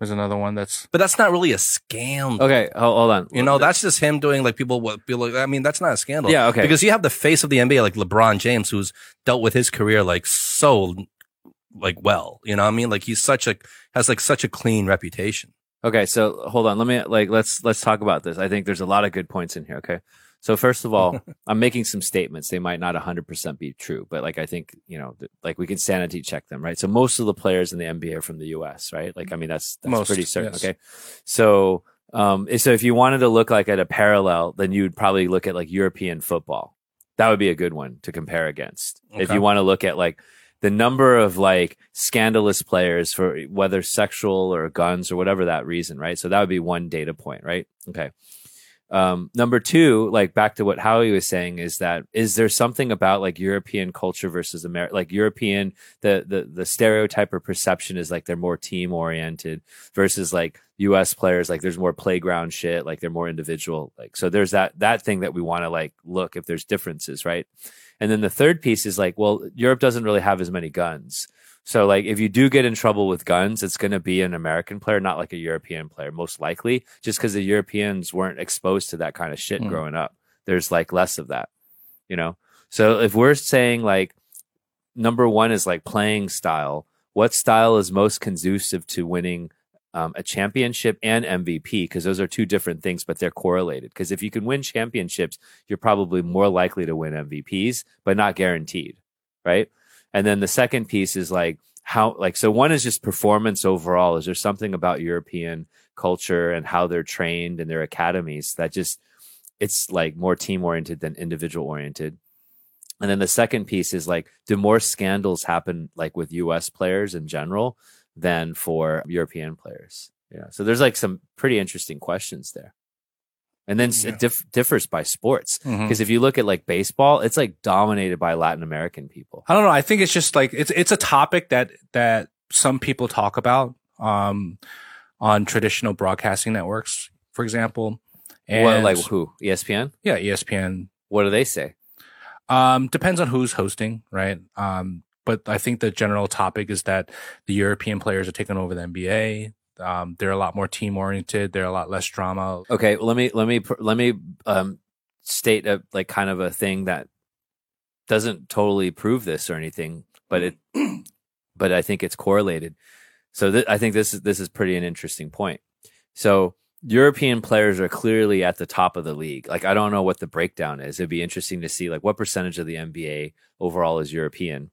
is another one that's But that's not really a scandal. Okay, hold, hold on. You know, that's just him doing like people what people I mean, that's not a scandal. Yeah, okay. Because you have the face of the NBA like LeBron James who's dealt with his career like so like well. You know what I mean? Like he's such a has like such a clean reputation. Okay, so hold on. Let me like let's let's talk about this. I think there's a lot of good points in here. Okay, so first of all, *laughs* I'm making some statements. They might not 100 percent be true, but like I think you know, th- like we can sanity check them, right? So most of the players in the NBA are from the U.S., right? Like I mean, that's that's Most, pretty certain. yes. Okay, so um, so if you wanted to look like at a parallel, then you'd probably look at like European football. That would be a good one to compare against. If you want to look at like the number of like scandalous players for whether sexual or guns or whatever that reason, right? So that would be one data point, right? Okay. Um, number two, like back to what Howie was saying, is that is there something about like European culture versus American, like European, the the the stereotype or perception is like they're more team oriented versus like U.S. players, like there's more playground shit, like they're more individual, like so there's that that thing that we want to like look if there's differences, right? And then the third piece is like, well, Europe doesn't really have as many guns. So like if you do get in trouble with guns, it's going to be an American player, not like a European player, most likely, just because the Europeans weren't exposed to that kind of shit Hmm. growing up. There's like less of that, you know? So if we're saying like number one is like playing style, what style is most conducive to winning um, a championship and MVP? Because those are two different things, but they're correlated. Because if you can win championships, you're probably more likely to win MVPs, but not guaranteed, right? And then the second piece is like how, like, so one is just performance overall. Is there something about European culture and how they're trained in their academies that just, it's like more team oriented than individual oriented? And then the second piece is like, do more scandals happen like with US players in general than for European players? Yeah. So there's like some pretty interesting questions there. And then Yeah. it dif- differs by sports. Because if you look at like baseball, it's like dominated by Latin American people. I don't know. I think it's just like it's it's a topic that that some people talk about um on traditional broadcasting networks, for example. And what, like who? ESPN? yeah, ESPN. What do they say? Um, depends on who's hosting, right? Um, but I think the general topic is that the European players are taking over the NBA. Um, they're a lot more team oriented. They're a lot less drama. Okay, well, let me let me let me um, state a like kind of a thing that doesn't totally prove this or anything, but it *clears throat* but I think it's correlated. So th- I think this is this is pretty an interesting point. So European players are clearly at the top of the league. Like I don't know what the breakdown is. It'd be interesting to see like what percentage of the NBA overall is European.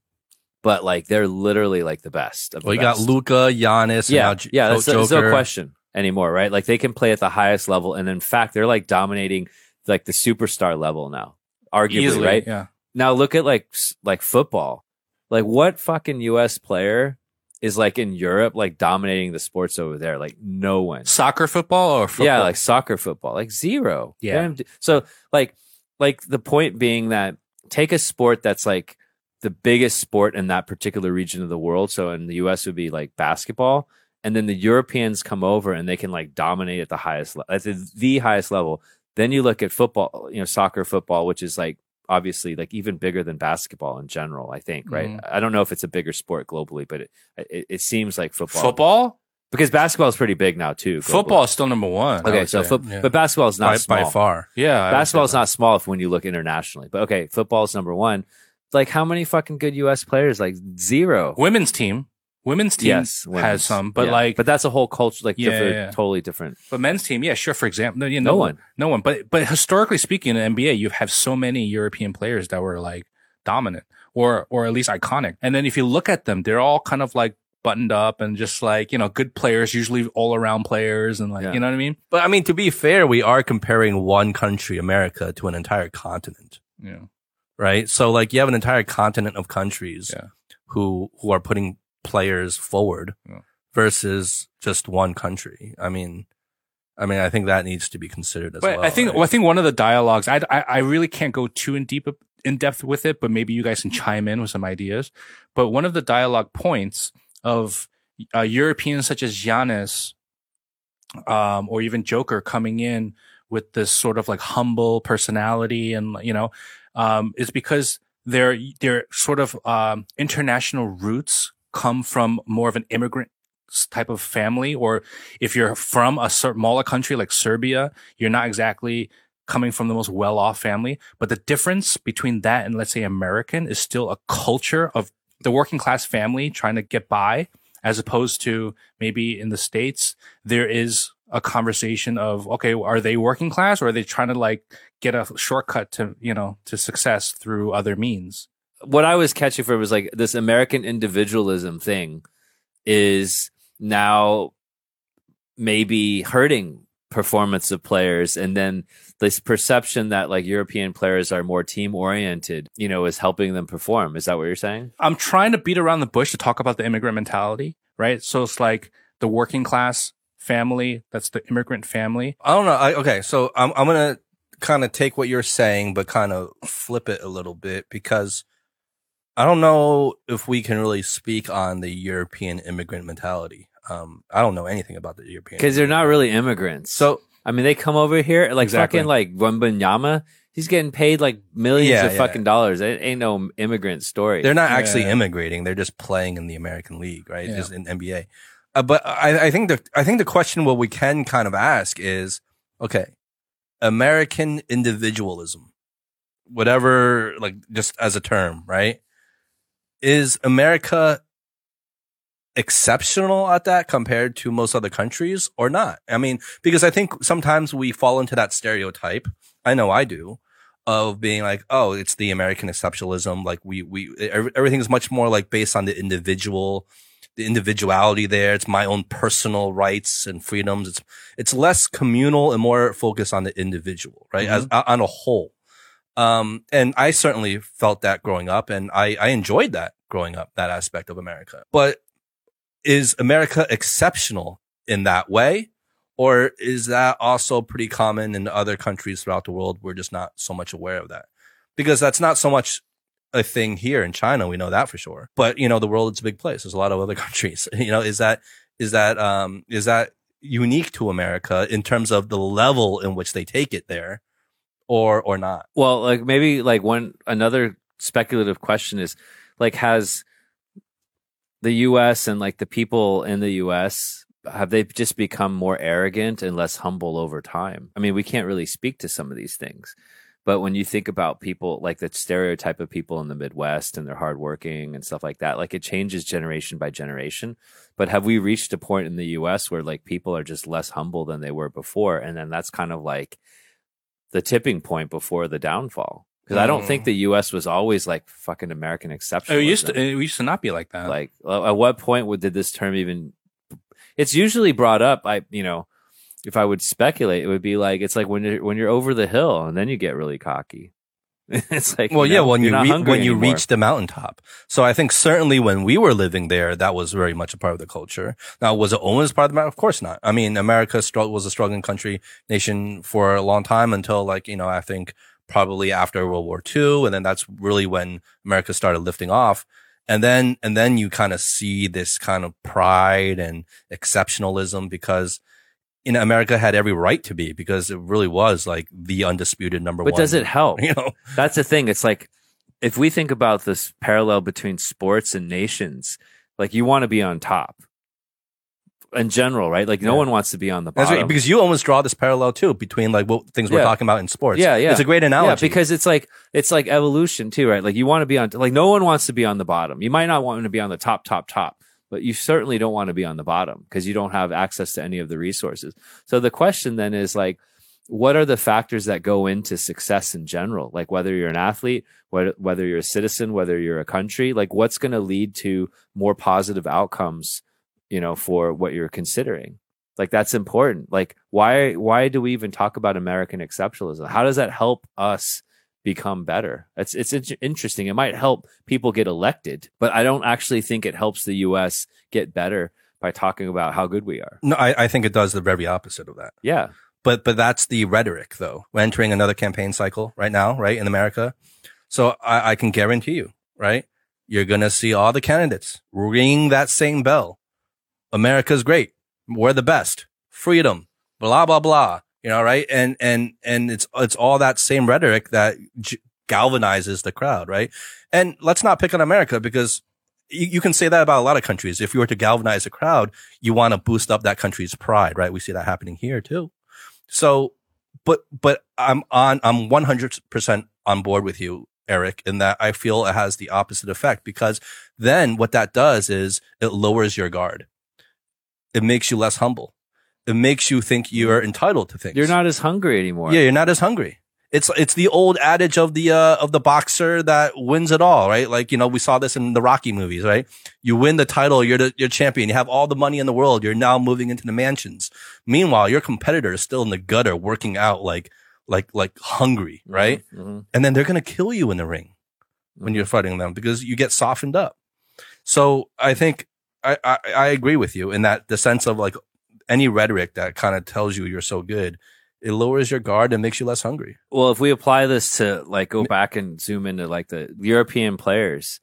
But like they're literally like the best. Of Well, you got. Luka, Giannis, Yeah, J- yeah, that's, there's no question anymore, right? Like they can play at the highest level, and in fact, they're like dominating like the superstar level now, arguably, Easily, right? Yeah. Now look at like like football, like what fucking U.S. player is like in Europe, like dominating the sports over there? Like no one. Soccer football or football? Yeah, like soccer, football, like zero. Yeah. They don't do- So like, like the point being that take a sport that's like the biggest sport in that particular region of the world. So in the U.S. would be like basketball, and then the Europeans come over and they can like dominate at the highest, le- at the, the highest level. Then you look at football, you know, soccer, football, which is like obviously like even bigger than basketball in general. I think, right? Mhm. I don't know if it's a bigger sport globally, but it it, it seems like football. football. because basketball is pretty big now too. globally. Football is still number one. Okay, so say. foot, Yeah. but basketball is not by, small. by far. yeah, Basketball is not small if when you look internationally. But okay, football is number one. Like how many fucking good U.S. players? Like zero. Women's team, women's team yes, has women's. some, but Yeah. like, but that's a whole culture, like Yeah, different, yeah, yeah. totally different. But men's team, yeah, sure. For example, no, you No one. no one. But but historically speaking, in the NBA, you have so many European players that were like dominant or or at least iconic. And then if you look at them, they're all kind of like buttoned up and just like you know good players, usually all around players, and like Yeah. you know what I mean. But I mean, to be fair, we are comparing one country, America, to an entire continent, Yeah, right? So like you have an entire continent of countries Yeah. who who are putting players forward Yeah. versus just one country. I mean, I mean, I think that needs to be considered as but well. I think right? I think one of the dialogues I, I I really can't go too in deep in depth with it, but maybe you guys can chime in with some ideas. But one of the dialogue points of uh, Europeans such as Giannis, um, or even Joker coming in with this sort of like humble personality, and you know, um, is because their their sort of um, international roots come from more of an immigrant type of family, or if you're from a smaller country like Serbia, you're not exactly coming from the most well-off family. But the difference between that and let's say American is still a culture of the working class family trying to get by, as opposed to maybe in the States, there is a conversation of, okay, are they working class or are they trying to like get a shortcut to, you know, to success through other means? what I was catching for was like this American individualism thing is now maybe hurting performance of players and then this perception that like European players are more team oriented, you know, is helping them perform. Is that what you're saying? I'm trying to beat around the bush to talk about the immigrant mentality, right? So it's like the working class family, that's the immigrant family. I don't know. I, okay, so I'm I'm gonna kind of take what you're saying, but kind of flip it a little bit because I don't know if we can really speak on the European immigrant mentality. Um, I don't know anything about the European Because they're not really immigrants. So I mean, they come over here like Exactly. fucking like Wembanyama. He's getting paid like millions Yeah, of yeah. fucking dollars. It ain't no immigrant story. they're not actually Yeah. immigrating; they're just playing in the American League, right? Yeah. Just in NBA. Uh, but I, I think the I think the question what we can kind of ask is, okay, American individualism, whatever, like just as a term, right? Is America exceptional at that compared to most other countries or not? I mean, because I think sometimes we fall into that stereotype. I know I do of being like, oh, it's the American exceptionalism. Like we, we, every- everything's much more like based on the individual, the individuality there. It's my own personal rights and freedoms. It's, it's less communal and more focused on the individual, right? As on a whole. Um, and I certainly felt that growing up and I, I enjoyed that growing up, that aspect of America. But is America exceptional in that way? Or is that also pretty common in other countries throughout the world? We're just not so much aware of that because that's not so much a thing here in China. We know that for sure. But you know, the world is a big place. There's a lot of other *laughs* countries. *laughs* You know, is that is that um is that unique to America in terms of the level in which they take it there, or or not? Well, like maybe like one another speculative question is like has the US and like the people in the US have they just become more arrogant and less humble over time? I mean, we can't really speak to some of these things. But when you think about people like the stereotype of people in the Midwest and they're hardworking and stuff like that, like it changes generation by generation. But have we reached a point in the US where like people are just less humble than they were before? And then that's kind of like the tipping point before the downfall. Because I don't Mm. think the U.S. was always like fucking American exception. Oh, It used to, it used to not be like that. like at what point would did this term even? It's usually brought up. I you know, if I would speculate, it would be like it's like when you're when you're over the hill and then you get really cocky. *laughs* it's like Well, you yeah, when you re- when you anymore. reach the mountaintop. So I think certainly when we were living there, that was very much a part of the culture. Now, was it always part of the? Of course not. I mean, America was a struggling country nation for a long time until like you know I think probably after World War II, and then that's really when America started lifting off. And then and then you kind of see this kind of pride and exceptionalism because. Know, America had every right to be because it really was like the undisputed number but one. But does it help? You know, *laughs* That's the thing. It's like if we think about this parallel between sports and nations, like you want to be on top. in general, right? Like no Yeah. one wants to be on the That's bottom. right, because you almost draw this parallel too between like what things we're talking about in sports. Yeah, yeah. It's a great analogy. Yeah, because it's like it's like evolution too, right? Like you want to be on like no one wants to be on the bottom. You might not want to be on the top, top, top, but you certainly don't want to be on the bottom because you don't have access to any of the resources. So the question then is like, what are the factors that go into success in general? Like whether you're an athlete, whether you're a citizen, whether you're a country, like what's going to lead to more positive outcomes, you know, for what you're considering. Like that's important. Like why why do we even talk about American exceptionalism? How does that help us become better? It's it's in- interesting. It might help people get elected, but I don't actually think it helps the US get better by talking about how good we are. no, I, I think it does the very opposite of that. Yeah. But but that's the rhetoric though. We're entering another campaign cycle right now, right, in America. So I, I can guarantee you, right? You're gonna see all the candidates ring that same bell. America's great. We're the best. Freedom. Blah blah blah. You know, right? And and and it's it's all that same rhetoric that j- galvanizes the crowd, right? And let's not pick on America because you, you can say that about a lot of countries. If you were to galvanize a crowd, you want to boost up that country's pride, right? We see that happening here too. So, but, but I'm on, I'm 100% on board with you, Eric, in that I feel it has the opposite effect because then what that does is it lowers your guard. It makes you less humble. It makes you think you're entitled to things. You're not as hungry anymore. Yeah, you're not as hungry. It's it's the old adage of the uh, of the boxer that wins it all, right? Like you know, we saw this in the Rocky movies, right? You win the title, you're the you're champion, you have all the money in the world, you're now moving into the mansions. Meanwhile, your competitor is still in the gutter, working out like like like hungry, right? Mhm. And then they're gonna kill you in the ring when you're fighting them because you get softened up. So I think I, I, I agree with you in that the sense of like any rhetoric that kind of tells you you're so good, it lowers your guard and makes you less hungry. Well, if we apply this to like go back and zoom into like the European players,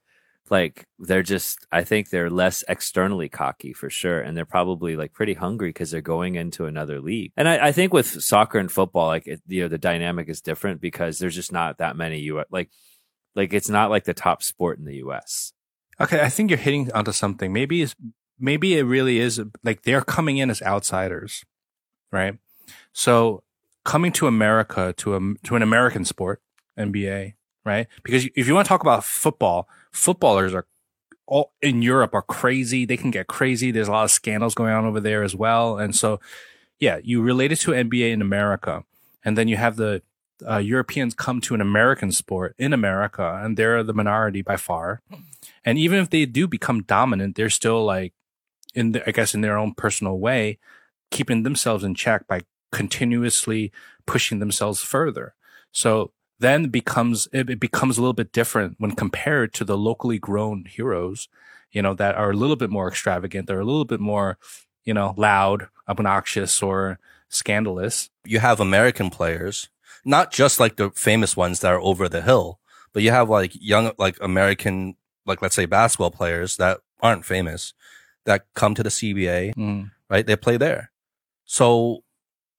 like they're just, I think they're less externally cocky for sure. And they're probably like pretty hungry because they're going into another league. And I, I think with soccer and football, like, it, you know, the dynamic is different because there's just not that many U. Like, like it's not like the top sport in the US. Okay, I think you're hitting onto something. Maybe it's, maybe it really is like they're coming in as outsiders, right? So coming to America to a to an American sport, NBA, right? Because if you want to talk about football, footballers are all in Europe are crazy. They can get crazy. There's a lot of scandals going on over there as well, and so yeah, you relate it to NBA in America, and then you have the uh, Europeans come to an American sport in America, and they're the minority by far. And even if they do become dominant, they're still like in the, I guess in their own personal way, keeping themselves in check by continuously pushing themselves further. So then becomes it becomes a little bit different when compared to the locally grown heroes, you know, that are a little bit more extravagant, they're a little bit more, you know, loud, obnoxious, or scandalous. You have American players, not just like the famous ones that are over the hill, but you have like young, like American, like let's say basketball players that aren't famous that come to the CBA Mm. right? They play there. So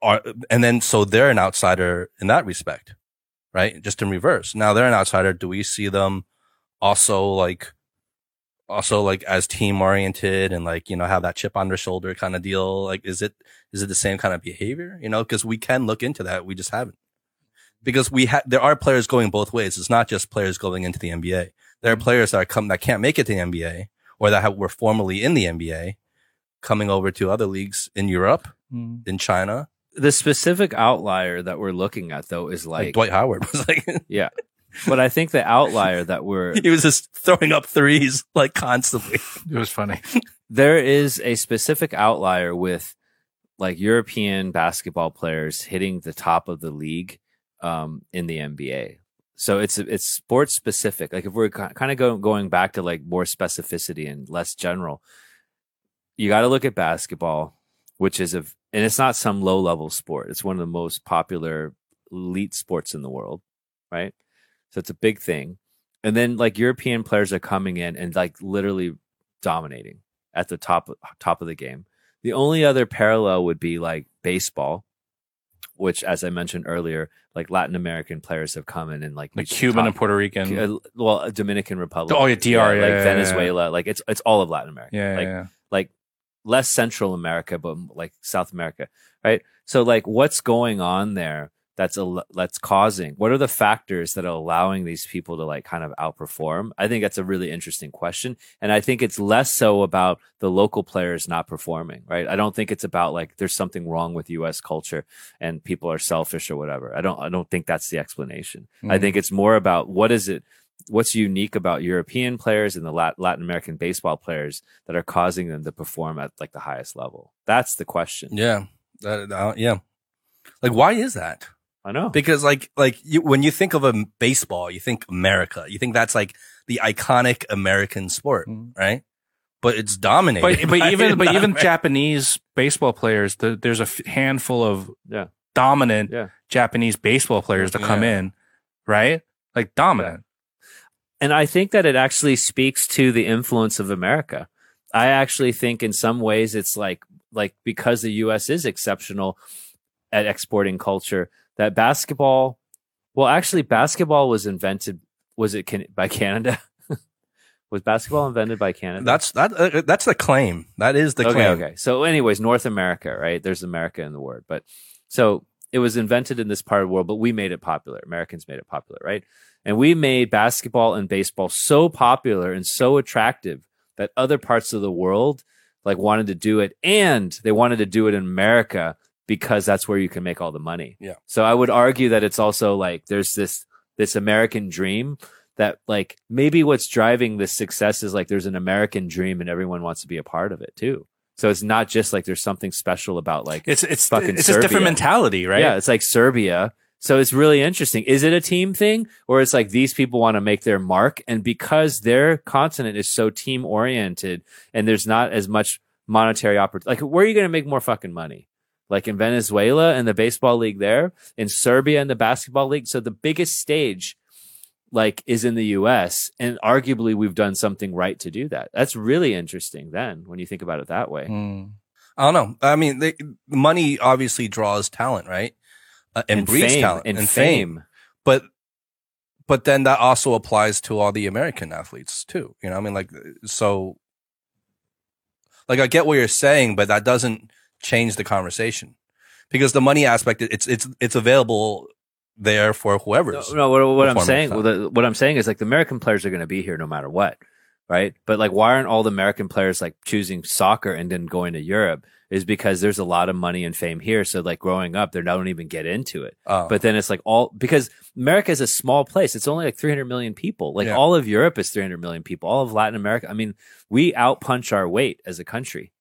are, and then, so they're an outsider in that respect, right? Just in reverse. Now they're an outsider. Do we see them also like, also like as team oriented and like, you know, have that chip on their shoulder kind of deal? Like, is it, is it the same kind of behavior? You know, cause we can look into that. We just haven't because we have, there are players going both ways. It's not just players going into the NBA. There are players that are come, that can't make it to the NBA or that have, were formerly in the NBA coming over to other leagues in Europe, Mm. in China. The specific outlier that we're looking at though is Like, like, Dwight Howard was like, *laughs* yeah. But I think the outlier that we're *laughs* he was just throwing up threes like constantly. *laughs* It was funny. there is a specific outlier with like European basketball players hitting the top of the league um, in the NBA. So it's it's sports specific. Like if we're kind of going going back to like more specificity and less general, you got to look at basketball, which is a and it's not some low level sport. It's one of the most popular elite sports in the world, right? So it's a big thing. And then like European players are coming in and like literally dominating at the top top of the game. The only other parallel would be like baseball, which, as I mentioned earlier, like Latin American players have come in and like Like Cuban top- and Puerto Rican. well, Dominican Republic. Oh, yeah, DR, yeah, like yeah, yeah, Venezuela. Like it's it's all of Latin America. yeah, like yeah, like less Central America, but like South America, right? So like, what's going on there? That's a that's causing. What are the factors that are allowing these people to like kind of outperform? I think that's a really interesting question, and I think it's less so about the local players not performing, right? I don't think it's about like there's something wrong with U.S. culture and people are selfish or whatever. I don't I don't think that's the explanation. I Mhm. think it's more about what is it what's unique about European players and the Latin American baseball players that are causing them to perform at like the highest level? That's the question. Yeah. That, uh, yeah. Like, why is that? I know. Because like, like you, when you think of a baseball, you think America, you think that's like the iconic American sport, Mhm. right? But it's dominated. But but even but even America. Japanese baseball players, the, there's a f- handful of Yeah. dominant Yeah. Japanese baseball players to come Yeah. in, right? Like dominant. and I think that it actually speaks to the influence of America. I actually think in some ways it's like like because the US is exceptional at exporting culture that basketball well actually basketball was invented was it can, by Canada? *laughs* was basketball invented by Canada? That's that. Uh, that's the claim. That is the okay, claim. okay. So, anyways, North America, right? There's America in the word, but so it was invented in this part of the world, but we made it popular. Americans made it popular, right? And we made basketball and baseball so popular and so attractive that other parts of the world like wanted to do it, and they wanted to do it in America because that's where you can make all the money. Yeah. So I would argue that it's also like there's this this American dream that like maybe what's driving this success is like there's an American dream and everyone wants to be a part of it too. So it's not just like there's something special about like It's it's Fucking it's a different mentality, right? yeah, it's like Serbia. So it's really interesting. Is it a team thing or it's like these people want to make their mark and because their continent is so team oriented and there's not as much monetary opportunity. Like where are you going to make more fucking money? Like in Venezuela and the baseball league there, in Serbia and the basketball league. So the biggest stage like is in the US and arguably we've done something right to do that. That's really interesting then when you think about it that way. Mm. I don't know. I mean, they, money obviously draws talent, right? Uh, and, breeds fame, talent and, and fame. But but then that also applies to all the American athletes too. You know, I mean, like so. Like I get what you're saying, but that doesn't change the conversation because the money aspect it's it's it's available there for whoever's. No, no what, what I'm saying, well, the, what I'm saying is like the American players are going to be here no matter what, right? But like, why aren't all the American players like choosing soccer and then going to Europe? Is because there's a lot of money and fame here. So like growing up, they don't even get into it. Oh. But then it's like all because America is a small place. It's only like 300 million people. Like Yeah. all of Europe is 300 million people. All of Latin America. I mean, we outpunch our weight as a country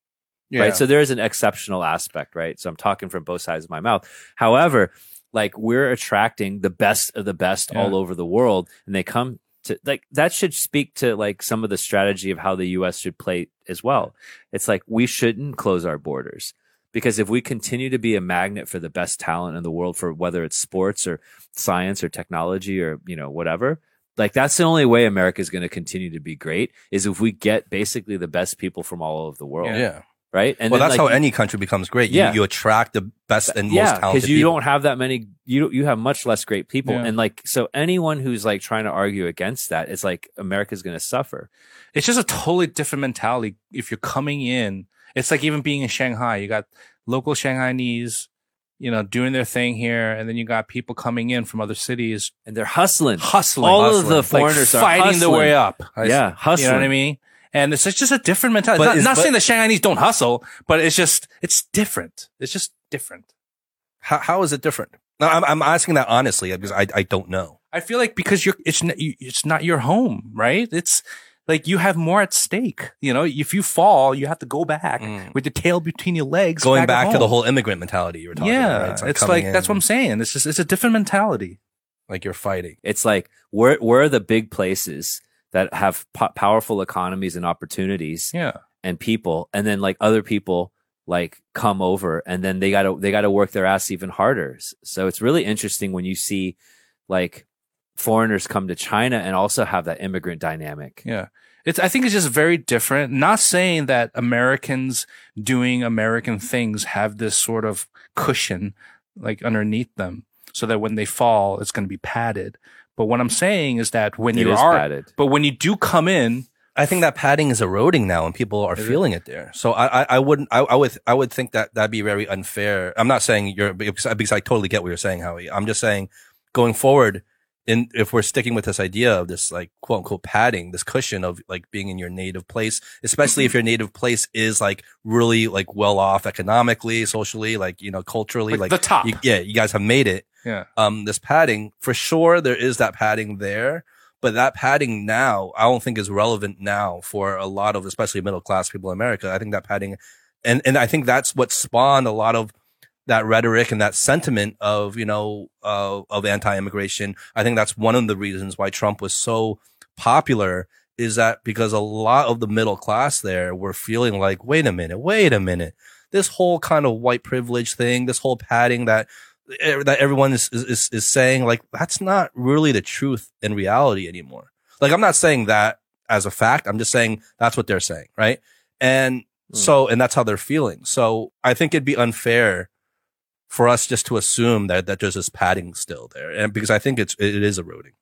yeah. right? So there is an exceptional aspect, right? So I'm talking from both sides of my mouth. However, like we're attracting the best of the best Yeah. all over the world, and they come to like that should speak to like some of the strategy of how the U.S. should play as well. It's like we shouldn't close our borders. Because if we continue to be a magnet for the best talent in the world, for whether it's sports or science or technology or you know whatever, like that's the only way America is going to continue to be great is if we get basically the best people from all over the world yeah. Right? And well, then, that's like, how any country becomes great. You, Yeah. you attract the best and most yeah, talented because you people. don't have that many. You you have much less great people, Yeah. and like so, anyone who's like trying to argue against that, it's like America's going to suffer. It's just a totally different mentality. If you're coming in, it's like even being in Shanghai. You got local Shanghainese, you know, doing their thing here, and then you got people coming in from other cities, And they're hustling. hustling, All of hustling, the like foreigners are fighting their way up. I- yeah, hustling. You know what I mean? And it's it's just a different mentality. But not is- not but- saying the Shanghainese don't hustle, but it's just it's different. It's just different. How, how is it different? No, I'm, I'm asking that honestly because I, I don't know. I feel like because you're it's it's not your home, right? It's like you have more at stake. You know, if you fall, you have to go back Mm. with your tail between your legs, Going at back, to the whole immigrant mentality you were talking Yeah, about. right? it's coming like that's what I'm saying. It's just it's a different mentality. like you're fighting. It's like where where are the big places that have po- powerful economies and opportunities Yeah, and people, and then like other people like come over, and then they gotta they gotta work their ass even harder. So it's really interesting when you see like foreigners come to China and also have that immigrant dynamic. yeah. It's I think it's just very different. Not saying that Americans doing American things have this sort of cushion like underneath them, so that when they fall, it's going to be padded. But what I'm saying is that when It you is are padded. But when you do come in, I think that padding is eroding now, and people are Is it? feeling it there. So I, I, I wouldn't, I, I would, I would think that that'd be very unfair. I'm not saying you're because, because I totally get what you're saying, Howie. I'm just saying going forward, in if we're sticking with this idea of this like quote unquote padding, this cushion of like being in your native place, especially if your native place is like really like well off economically, socially, like you know, culturally, Like like, the top. you- yeah, you guys have made it Yeah. um, this padding, for sure there is that padding there, but that padding now, I don't think is relevant now for a lot of, especially middle class people in America. I think that padding, and, and I think that's what spawned a lot of that rhetoric and that sentiment of, you know, uh, of anti-immigration. I think that's one of the reasons why Trump was so popular is that because a lot of the middle class there were feeling like, wait a minute, wait a minute. This whole kind of white privilege thing, this whole padding that that everyone is, is is saying like that's not really the truth in reality anymore. Like I'm not saying that as a fact. I'm just saying that's what they're saying, right? And Hmm. so and that's how they're feeling. So I think it'd be unfair for us just to assume that that there's this padding still there, and because I think it's it is eroding.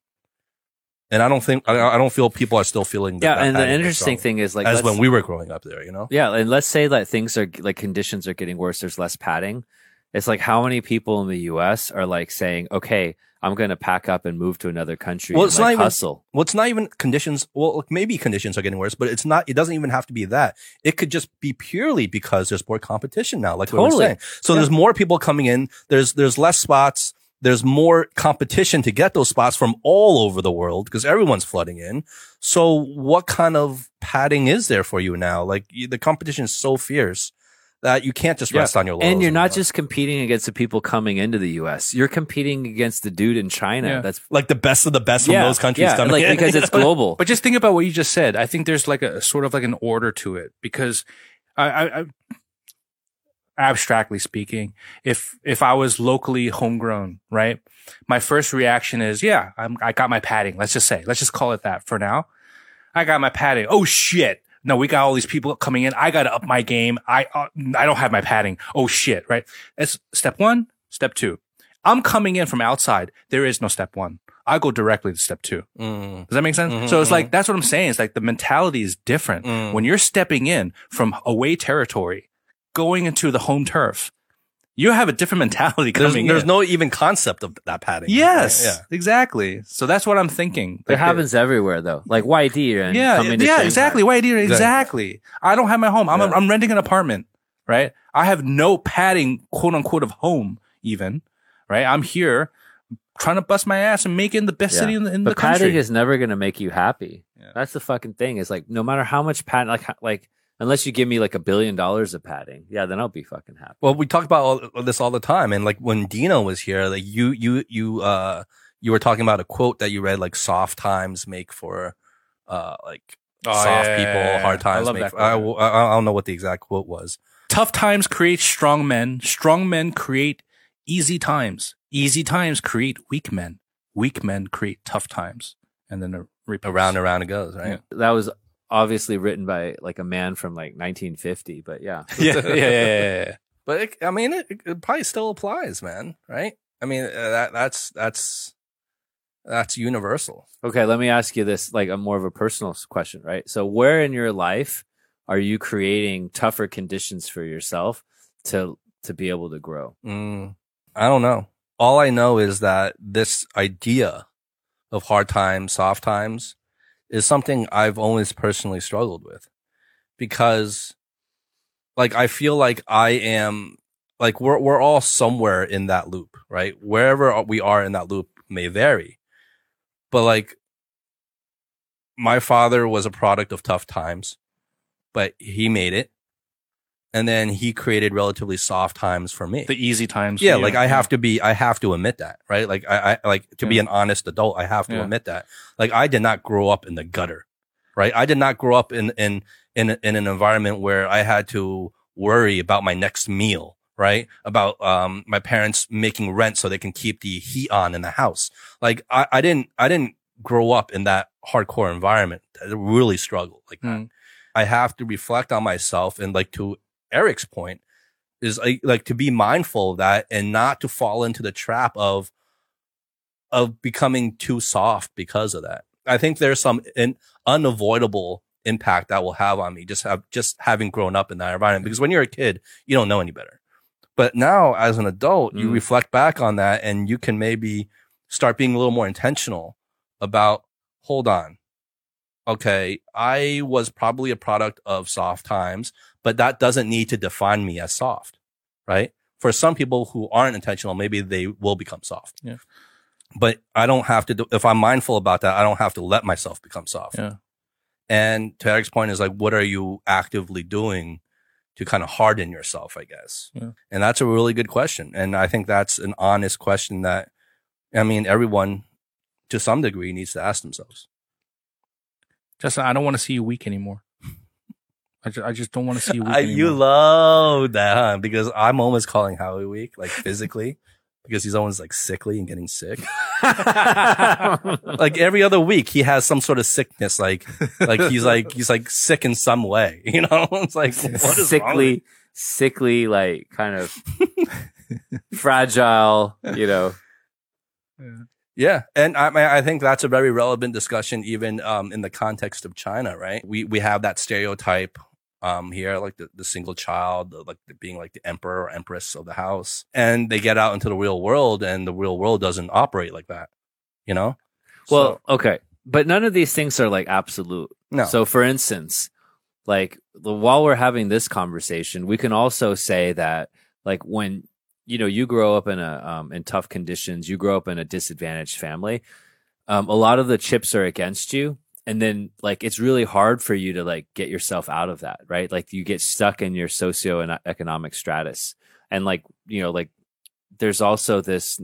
And I don't think I, I don't feel people are still feeling that yeah, that and the interesting thing is like as when we were growing up there, you know. Yeah, and let's say that things are like conditions are getting worse. There's less padding. It's like how many people in the U.S. are like saying, "Okay, I'm going to pack up and move to another country." Well, and, it's like, not even- hustle. Well, it's not even conditions. Well, maybe conditions are getting worse, but it's not. It doesn't even have to be that. It could just be purely because there's more competition now, like we were saying. So Yeah. there's more people coming in. There's there's less spots. There's more competition to get those spots from all over the world because everyone's flooding in. So what kind of padding is there for you now? Like you, the competition is so fierce that you can't just Yeah. rest on your laurels. And you're not anymore. just competing against the people coming into the U.S. You're competing against the dude in China. Yeah. That's like the best of the best from those countries yeah, coming like in because it's *laughs* global. But just think about what you just said. I think there's like a sort of like an order to it because I, I, I abstractly speaking, if if I was locally homegrown, right, my first reaction is, yeah, I'm, I got my padding. Let's just say, let's just call it that for now. I got my padding. Oh shit! No, we got all these people coming in. I got to up my game. I uh, I don't have my padding. Oh shit! Right. That's step one. Step two. I'm coming in from outside. There is no step one. I go directly to step two. Mm, Does that make sense? Mhm, so it's like, that's what I'm saying. It's like the mentality is different. Mm. When you're stepping in from away territory, going into the home turf, you have a different mentality there's coming there's in. no even concept of that padding. yes, Yeah. exactly. So that's what I'm thinking. It Like, happens everywhere though. Like YD and Yeah, coming to yeah, Shanghai. exactly. Why do you, exactly. I don't have my home. I'm, Yeah. I'm renting an apartment, right? I have no padding, quote unquote, of home even, right? I'm here trying to bust my ass and make it in the best Yeah. city in the, in But the country. padding is never going to make you happy. Yeah. That's the fucking thing. Is like no matter how much padding, like like unless you give me like a billion dollars of padding, yeah, then I'll be fucking happy. Well, we talk about all, this all the time, and like when Dino was here, like you, you, you, uh, you were talking about a quote that you read, like "soft times make for, uh, like Oh, soft yeah, yeah, people, yeah, yeah. hard I times love make." that For, I, quote. I, I don't know what the exact quote was. Tough times create strong men. Strong men create easy times. Easy times create weak men. Weak men create tough times. And then it repeats. Around and around it goes, right? That was obviously written by like a man from like 1950, but *laughs* *laughs* yeah. yeah, yeah, yeah, yeah. But it, I mean, it, it probably still applies, man. Right? I mean, uh, that that's that's that's universal. Okay, let me ask you this, like a more of a personal question, right? So, where in your life are you creating tougher conditions for yourself to to be able to grow? Mm, I don't know. All I know is that this idea of hard times, soft times is something I've always personally struggled with because like I feel like I am like we're we're all somewhere in that loop, right? Wherever we are in that loop may vary. But like my father was a product of tough times, but he made it. And then he created relatively soft times for me. The easy times. Yeah, like I have to be, I have to admit that, right? Like I, I like to be an honest adult, I have to Yeah. admit that. Like I did not grow up in the gutter, right? I did not grow up in in in in an environment where I had to worry about my next meal, right? About um my parents making rent so they can keep the heat on in the house. Like I, I didn't, I didn't grow up in that hardcore environment. I really struggled like that. Mm. I have to reflect on myself and like to Eric's point is like, like to be mindful of that and not to fall into the trap of of becoming too soft because of that. I think there's some in, unavoidable impact that will have on me just have just having grown up in that environment because when you're a kid you don't know any better but now as an adult you Mm. reflect back on that and you can maybe start being a little more intentional about hold on okay i was probably a product of soft times but that doesn't need to define me as soft right for some people who aren't intentional maybe they will become soft Yeah. but i don't have to do if i'm mindful about that i don't have to let myself become soft Yeah. and to Eric's point is like, what are you actively doing to kind of harden yourself, I guess? Yeah. And that's a really good question. And I think that's an honest question that, I mean, everyone to some degree needs to ask themselves. Justin, I don't want to see you weak anymore. I just, I just don't want to see you weak I, you love that, huh? Because I'm almost calling Howie weak, like physically, because he's always like sickly and getting sick. like every other week, he has some sort of sickness. Like, like he's like, he's like sick in some way, *laughs* you know? It's like, what is wrong with sickly, sickly, like kind of fragile, you know. Yeah, and I I think that's a very relevant discussion, even um, in the context of China, right? We we have that stereotype um, here, like the, the single child, the, like the, being like the emperor or empress of the house, and they get out into the real world, and the real world doesn't operate like that, you know? Well, So, okay, but none of these things are like absolute. no, So, for instance, like while we're having this conversation, we can also say that, like, when you know you grow up in a um, in tough conditions, you grow up in a disadvantaged family. Um, a lot of the chips are against you, and then like it's really hard for you to like get yourself out of that, right? Like you get stuck in your socio and economic stratus, and like you know, like there's also this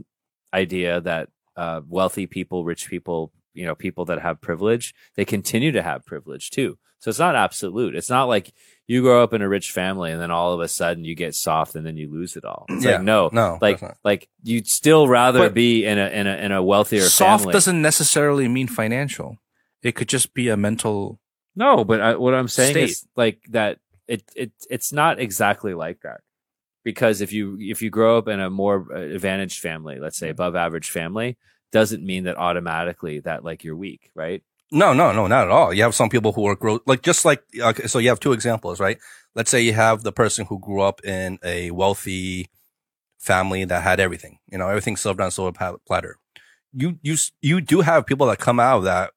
idea that uh, wealthy people, rich people, you know, people that have privilege, they continue to have privilege too. So it's not absolute. It's not like you grow up in a rich family and then all of a sudden you get soft and then you lose it all. It's Yeah. like no, no, like like you'd still rather But- be in a in a in a wealthier Soft family. doesn't necessarily mean financial. It could just be a mental. No, but I, what I'm saying State. is like that. It it it's not exactly like that because if you if you grow up in a more uh, advantaged family, let's say above average family, doesn't mean that automatically that like you're weak, right? No, no, no, not at all. You have some people who are grow like just like okay, so you have two examples, right? Let's say you have the person who grew up in a wealthy family that had everything, you know, everything served on a silver platter. You you you do have people that come out of that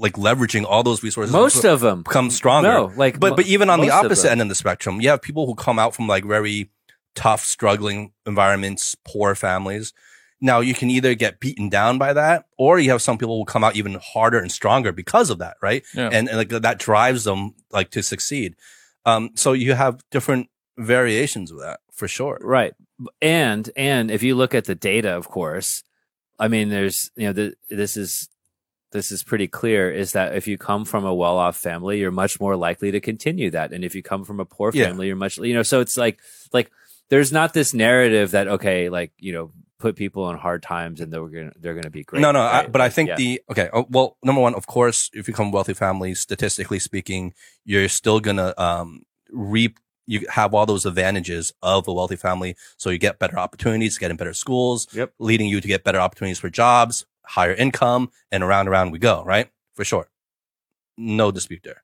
like leveraging all those resources, Most of them, become stronger. no, like but mo- but even on the most of opposite end of the spectrum, you have people who come out from like very tough, struggling environments, poor families. Now you can either get beaten down by that, or you have some people who come out even harder and stronger because of that, right? Yeah. And, and like that drives them like to succeed. Um, so you have different variations of that for sure. Right. And and if you look at the data, of course, I mean, there's you know th- this is this is pretty clear is that if you come from a well-off family, you're much more likely to continue that, and if you come from a poor Yeah. family, you're much you know. So it's like like there's not this narrative that okay, like you know, put people in hard times and they're gonna they're gonna be great. no, no, I, but I think yeah. the okay. Oh, well, number one, of course, if you come wealthy families, statistically speaking, you're still gonna um, reap. You have all those advantages of a wealthy family, so you get better opportunities, get in better schools, Yep. leading you to get better opportunities for jobs, higher income, and around around we go. Right, for sure, no dispute there.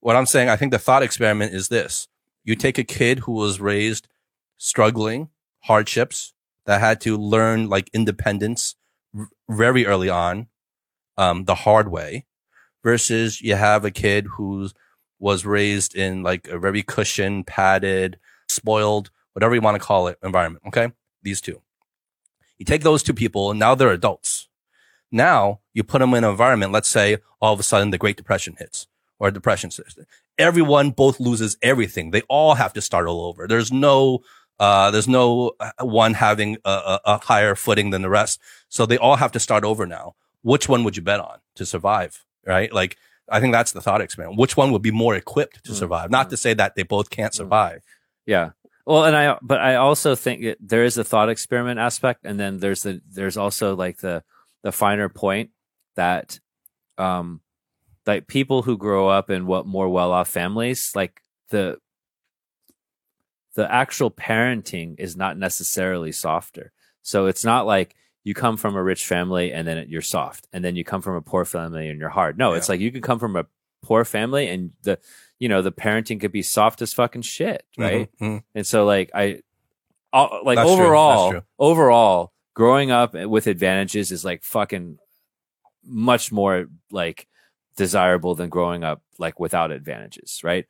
What I'm saying, I think the thought experiment is this: you take a kid who was raised struggling, hardships, that had to learn like independence v- very early on, um, the hard way, versus you have a kid who was raised in like a very cushioned, padded, spoiled, whatever you want to call it, environment. Okay, these two. You take those two people, and now they're adults. Now you put them in an environment. Let's say all of a sudden the Great Depression hits or depression hits. Everyone both loses everything. They all have to start all over. There's no uh, there's no uh, one having a, a, a higher footing than the rest. So they all have to start over now. Which one would you bet on to survive? Right? Like, I think that's the thought experiment. Which one would be more equipped to Mm. survive? Not to say that they both can't Mm. survive. Yeah. Well, and I, but I also think there is a thought experiment aspect, and then there's the, there's also like the, the finer point that, um, like people who grow up in what more well off families, like the, the actual parenting is not necessarily softer. So it's not like you come from a rich family and then you're soft, and then you come from a poor family and you're hard. No, it's like you can come from a poor family and the you know the parenting could be soft as fucking shit, right? Mhm, mhm. And so like I like That's overall overall growing up with advantages is like fucking much more like desirable than growing up like without advantages, right?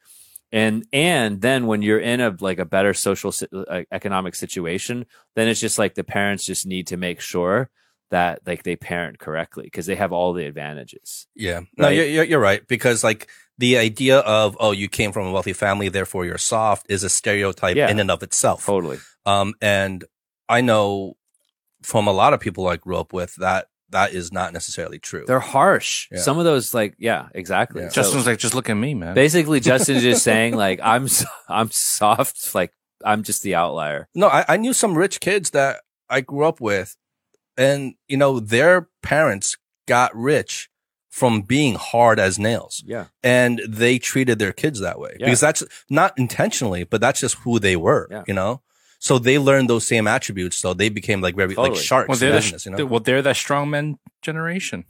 And and then when you're in a like a better social si- uh, economic situation, then it's just like the parents just need to make sure that like they parent correctly because they have all the advantages. Yeah. No, Right? you're, you're, you're right. Because like the idea of, oh, you came from a wealthy family, therefore you're soft is a stereotype Yeah. in and of itself. Totally. Um, and I know from a lot of people I grew up with that that is not necessarily true. They're harsh. Yeah. Some of those like yeah, exactly. Yeah. So- Justin's like, just look at me, man. basically Justin's just *laughs* saying like I'm I'm soft, like I'm just the outlier. No, I, I knew some rich kids that I grew up with, and you know their parents got rich from being hard as nails, Yeah. and they treated their kids that way Yeah. because that's not intentionally, but that's just who they were. Yeah. You know, so they learned those same attributes, so they became like very Totally. like sharks. well, in they're the, business, you know? well, they're that strongman generation.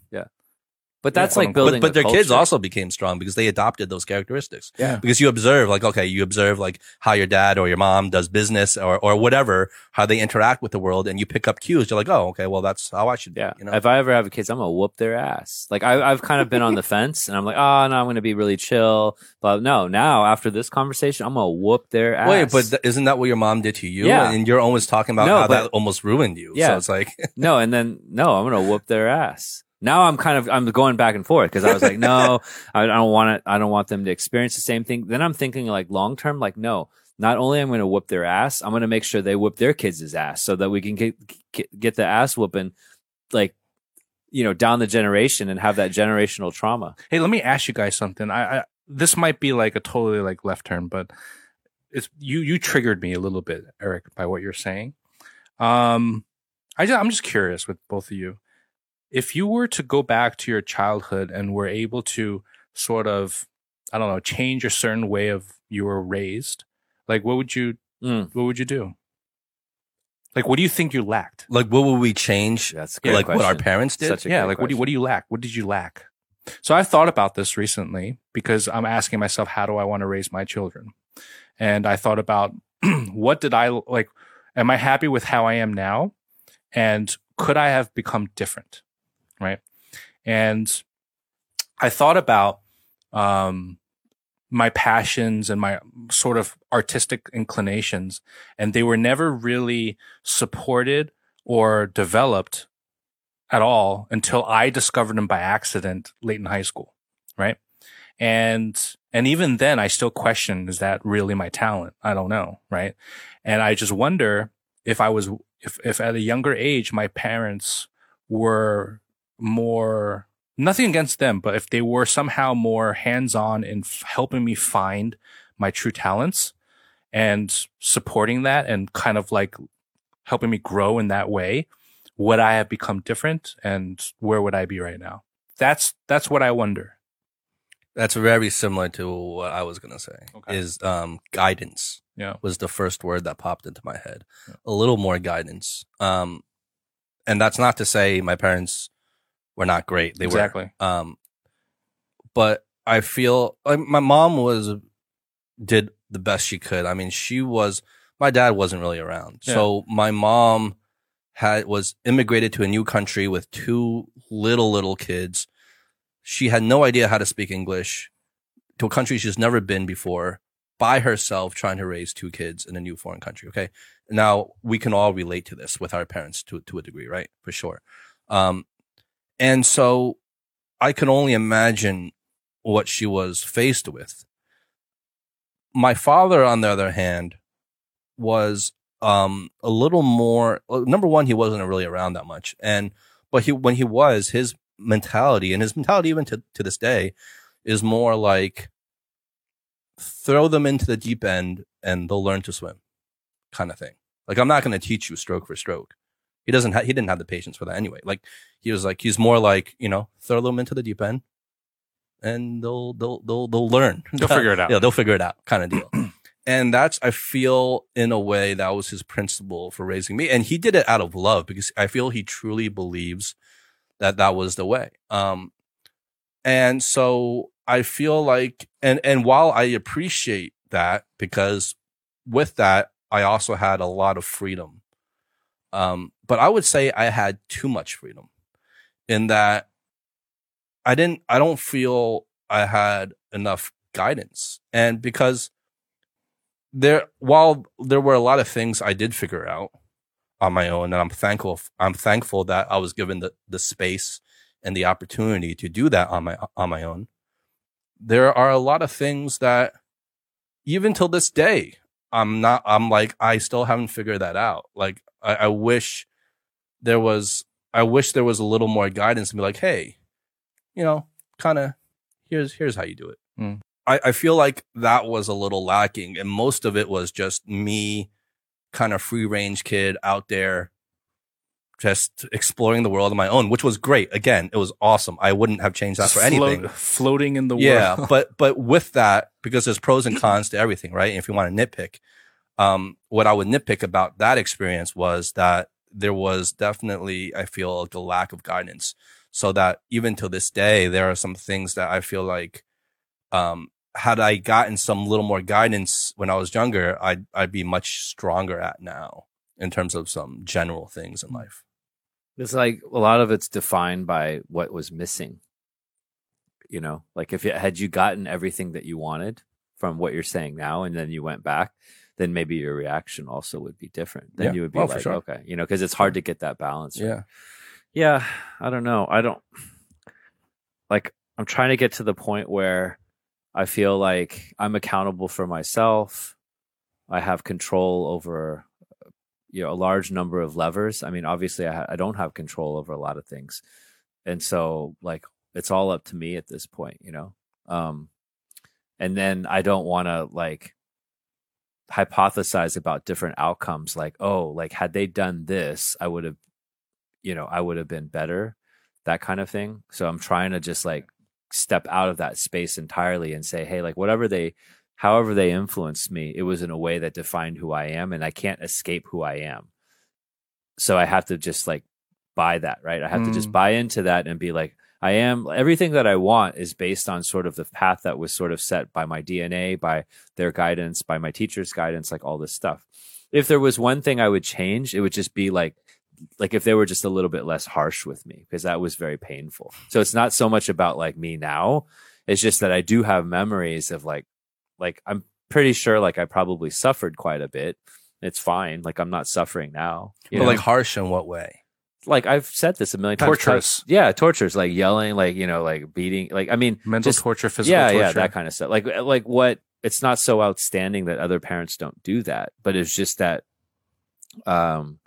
But that's quote like building but, but a their kids also became strong because they adopted those characteristics. Yeah. Because you observe, like, okay, you observe like how your dad or your mom does business or, or whatever, how they interact with the world and you pick up cues. You're like, oh, okay, well, that's how I should be. Yeah. You know? If I ever have a kids, I'm gonna whoop their ass. Like I, I've kind of been on the fence, and I'm like, oh no, I'm gonna be really chill. But no, now after this conversation, I'm gonna whoop their ass. Wait, but th- isn't that what your mom did to you? Yeah. And you're always talking about No, how but- that almost ruined you. Yeah. So it's like, no, and then no, I'm gonna whoop their ass. Now I'm kind of I'm going back and forth because I was like, no, I, don't want it. I don't want them to experience the same thing. Then I'm thinking like long term, like no. Not only am I going to whoop their ass, I'm going to make sure they whoop their kids' ass so that we can get get, get the ass whooping, like you know, down the generation and have that generational trauma. Hey, let me ask you guys something. I, I this might be like a totally like left turn, but it's you you triggered me a little bit, Eric, by what you're saying. Um, I just, I'm just curious with both of you. If you were to go back to your childhood and were able to sort of, I don't know, change a certain way of you were raised, like what would you Mm. what would you do? Like, what do you think you lacked? like, what would we change? That's a good like what our parents did? Such a yeah great like what do you what do you lack what did you lack so i've thought about this recently because i'm asking myself how do i want to raise my children and i thought about *clears throat* what did i like am i happy with how i am now and could i have become different right and i thought about um my passions and my sort of artistic inclinations and they were never really supported or developed at all until I discovered them by accident late in high school. Right. And, and even then I still question, is that really my talent? I don't know. Right. And I just wonder if I was, if, if at a younger age, my parents were more, nothing against them, but if they were somehow more hands on in f- helping me find my true talents and supporting that and kind of like helping me grow in that way, would I have become different and where would I be right now? That's that's what I wonder. That's very similar to what I was gonna say. Okay. Is um guidance Yeah. was the first word that popped into my head. Yeah. A little more guidance. Um, and that's not to say my parents were not great. They exactly. were. Um, but I feel like my mom was did the best she could. I mean, she was. My dad wasn't really around, so my mom had was immigrated to a new country with two little little kids. She had no idea how to speak English to a country she's never been before by herself trying to raise two kids in a new foreign country. Okay. Now we can all relate to this with our parents to, to a degree, right? For sure. Um, and so I can only imagine what she was faced with. My father, on the other hand, was um a little more number one he wasn't really around that much. And but he when he was his mentality and his mentality even to, to this day is more like throw them into the deep end and they'll learn to swim kind of thing. Like i'm not going to teach you stroke for stroke he doesn't ha- he didn't have the patience for that anyway like he was like he's more like you know throw them into the deep end and they'll they'll they'll they'll learn *laughs* They'll figure it out. yeah they'll figure it out kind of deal *clears throat* and that's i feel in a way that was his principle for raising me and he did it out of love because i feel he truly believes that that was the way um and so I feel like, and, and while I appreciate that because with that, I also had a lot of freedom. Um, but I would say I had too much freedom in that I didn't, I don't feel I had enough guidance. And because there, while there were a lot of things I did figure out on my own, and I'm thankful, I'm thankful that I was given the, the space and the opportunity to do that on my, on my own. There are a lot of things that even till this day, I'm not, I'm like, I still haven't figured that out. Like, I, I wish there was, I wish there was a little more guidance and be like, Hey, you know, kind of here's, here's how you do it. Mm. I, I feel like that was a little lacking and most of it was just me kind of free range kid out there just exploring the world on my own, which was great. Again, it was awesome. I wouldn't have changed that for Float- anything. floating in the Yeah, world. *laughs* but but with that, because there's pros and cons to everything, right? And if you want to nitpick, um, what I would nitpick about that experience was that there was definitely, I feel, like a lack of guidance. So that even to this day, there are some things that I feel like, um, had I gotten some little more guidance when I was younger, I'd I'd be much stronger at now in terms of some general things in life. It's like a lot of it's defined by what was missing. You know, like if it, had you gotten everything that you wanted from what you're saying now, and then you went back, then maybe your reaction also would be different. Then Yeah. you would be Oh, like, sure. okay, you know, because it's hard to get that balance. right? Yeah. Yeah, I don't know. I don't like I'm trying to get to the point where I feel like I'm accountable for myself. I have control over you know a large number of levers. I mean, obviously I, I don't have control over a lot of things. And so like it's all up to me at this point, you know. Um and then I don't want to like hypothesize about different outcomes like oh like had they done this i would have you know i would have been better that kind of thing so i'm trying to just like step out of that space entirely and say hey like whatever they however they influenced me it was in a way that defined who i am and i can't escape who i am so i have to just like buy that right i have to just Mm. buy into that and be like i am everything that i want is based on sort of the path that was sort of set by my dna by their guidance, by my teacher's guidance, like all this stuff. If there was one thing I would change, it would just be like, like if they were just a little bit less harsh with me, because that was very painful. So it's not so much about like me now. It's just that I do have memories of like, like I'm pretty sure like I probably suffered quite a bit. It's fine. Like I'm not suffering now. You But know? like harsh in what way? like I've said this a million times. Torturous. Yeah, tortures, like yelling, like, you know, like beating, like, I mean, Mental just- torture, physical yeah, torture. yeah, that kind of stuff. Like, like what? It's not so outstanding that other parents don't do that, but it's just that, um,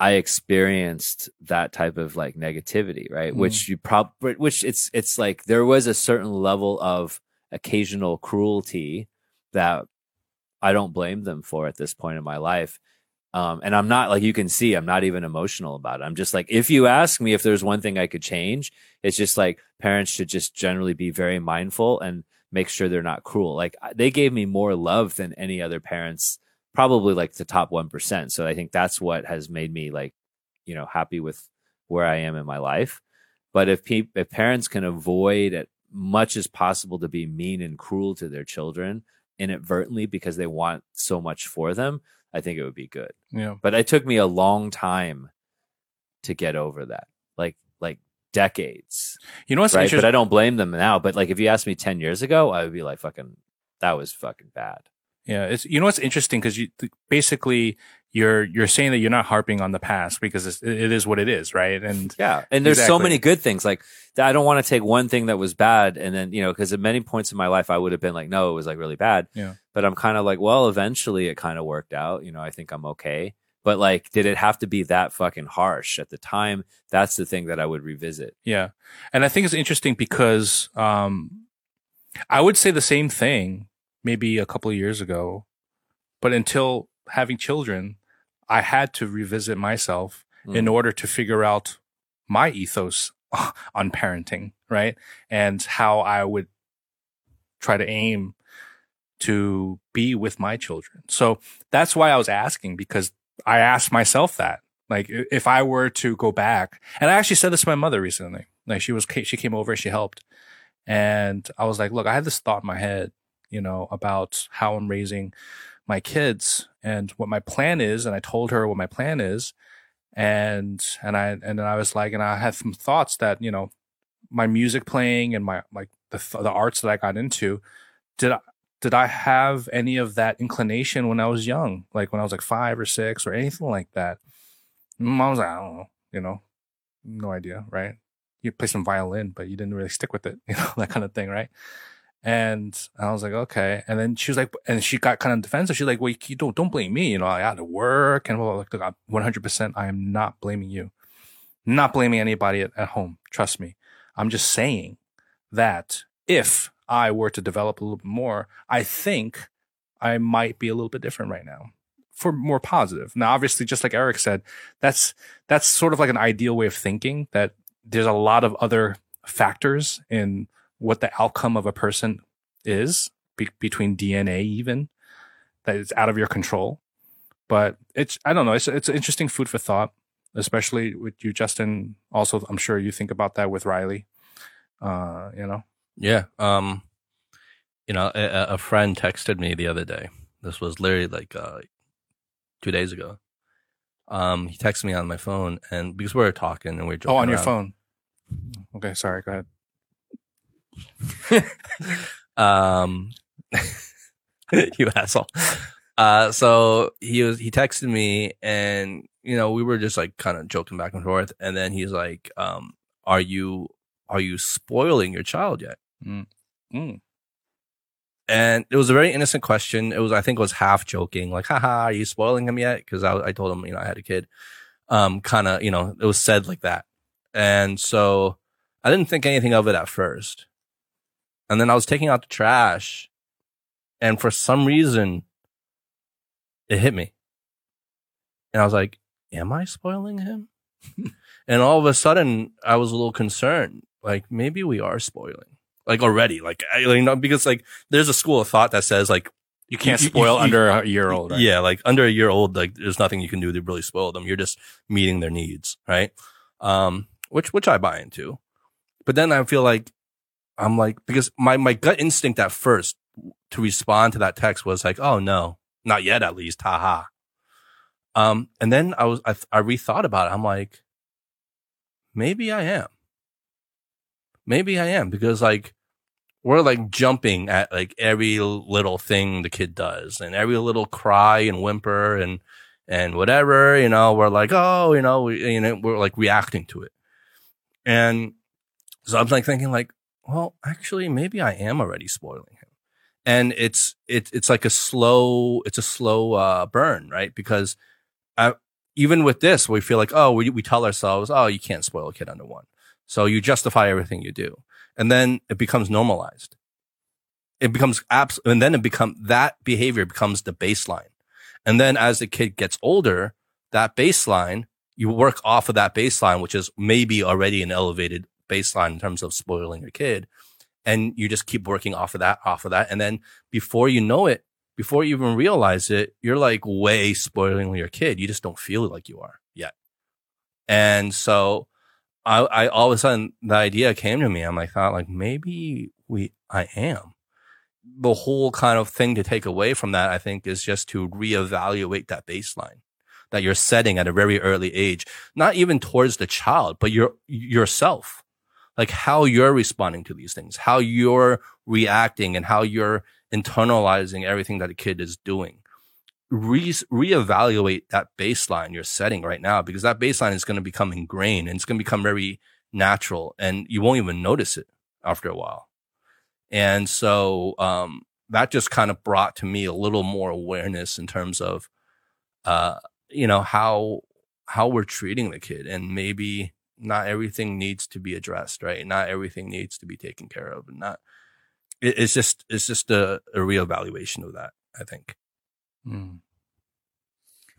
I experienced that type of like negativity, right? Mm. Which you probably, which it's it's like there was a certain level of occasional cruelty that I don't blame them for at this point in my life. Um, and I'm not like you can see, I'm not even emotional about it. I'm just like, if you ask me if there's one thing I could change, it's just like parents should just generally be very mindful and make sure they're not cruel. Like they gave me more love than any other parents, probably like the top 1%. So I think that's what has made me like, you know, happy with where I am in my life. But if pe- if parents can avoid as much as possible to be mean and cruel to their children inadvertently because they want so much for them, I think it would be good Yeah. but it took me a long time to get over that like like decades You know what's right interesting? but i don't blame them now but like if you asked me 10 years ago i would be like fucking that was fucking bad Yeah, it's you know what's interesting because you basically you're you're saying that you're not harping on the past because it's, it is what it is, right? And yeah and there's so many good things like i don't want to take one thing that was bad and then you know because at many points in my life i would have been like no it was like really bad. Yeah. but i'm kind of like well eventually it kind of worked out you know i think i'm okay. But like did it have to be that fucking harsh at the time? That's the thing that i would revisit. Yeah, and I think it's interesting because um, I would say the same thing maybe a couple of years ago, but until having children, I had to revisit myself in Mm. order to figure out my ethos *laughs* on parenting, right? And how I would try to aim to be with my children. So that's why I was asking because I asked myself that. Like if I were to go back, and I actually said this to my mother recently. Like she was, she came over, she helped, and I was like, look, I had this thought in my head, you know, about how I'm raising my kids and what my plan is, and I told her what my plan is, and and I and then I was like, and I had some thoughts that you know, my music playing and my like the the arts that I got into, did I did I have any of that inclination when I was young, like when I was like five or six or anything like that? Mom was like, I don't know, you know, no idea, right? You play some violin, but you didn't really stick with it, *laughs* you know, that kind of thing, right? And I was like, okay. And then she was like, and she got kind of defensive. She's like, well, you don't, don't blame me. You know, I had to work and well, like, 100%, I am not blaming you. Not blaming anybody at, at home. Trust me. I'm just saying that if I were to develop a little bit more, I think I might be a little bit different right now for more positive. Now, obviously, just like Eric said, that's, that's sort of like an ideal way of thinking that there's a lot of other factors in what the outcome of a person is be- between DNA even that is out of your control. But it's I don't know. It's it's interesting food for thought, especially with you, Justin. Also, I'm sure you think about that with Riley. Uh, you know. Yeah. Um. You know, a, a friend texted me the other day. This was literally like uh, two days ago. Um, he texted me on my phone, and because we were talking and we are oh on around. your phone. Okay, sorry. Go ahead. *laughs* um, *laughs* you asshole. Uh, so he was, he texted me and, you know, we were just like kind of joking back and forth. And then he's like, um, are you, are you spoiling your child yet? Mm. Mm. And it was a very innocent question. It was, I think it was half joking, like, haha, are you spoiling him yet? Cause I, I told him, you know, I had a kid. Um, kind of, you know, it was said like that. And so I didn't think anything of it at first. And then I was taking out the trash and for some reason it hit me. And I was like, am I spoiling him? *laughs* and all of a sudden I was a little concerned. Like maybe we are spoiling like already. Like, I, you know, because like there's a school of thought that says like, you can't spoil you, you, under a year old. Right? Yeah. Like under a year old, like there's nothing you can do to really spoil them. You're just meeting their needs. Right. Um, which, which I buy into. But then I feel like I'm like, because my, my gut instinct at first to respond to that text was like, oh no, not yet at least. Haha. Um, and then I was, I, I rethought about it. I'm like, maybe I am. Maybe I am because like, we're like jumping at like every little thing the kid does and every little cry and whimper and, and whatever, you know, we're like, oh, you know, we, you know, we're like reacting to it. And so I'm like thinking like, well, actually, maybe I am already spoiling him. And it's, it, it's like a slow, it's a slow, uh, burn, right? Because, I, even with this, we feel like, oh, we, we tell ourselves, oh, you can't spoil a kid under one. So you justify everything you do. And then it becomes normalized. It becomes abs, and then it become that behavior becomes the baseline. And then as the kid gets older, that baseline, you work off of that baseline, which is maybe already an elevated baseline in terms of spoiling your kid. And you just keep working off of that, off of that. And then before you know it, before you even realize it, you're like way spoiling your kid. You just don't feel like you are yet. And so I, I all of a sudden the idea came to me. I'm like, thought like maybe we, I am. The whole kind of thing to take away from that, I think, is just to reevaluate that baseline that you're setting at a very early age, not even towards the child, but your, yourself like how you're responding to these things, how you're reacting and how you're internalizing everything that a kid is doing. Re- reevaluate that baseline you're setting right now because that baseline is going to become ingrained and it's going to become very natural and you won't even notice it after a while. And so, um, that just kind of brought to me a little more awareness in terms of, uh, you know, how, how we're treating the kid and maybe not everything needs to be addressed, right? Not everything needs to be taken care of, and not. It, it's just it's just a, a reevaluation of that. I think. Mm.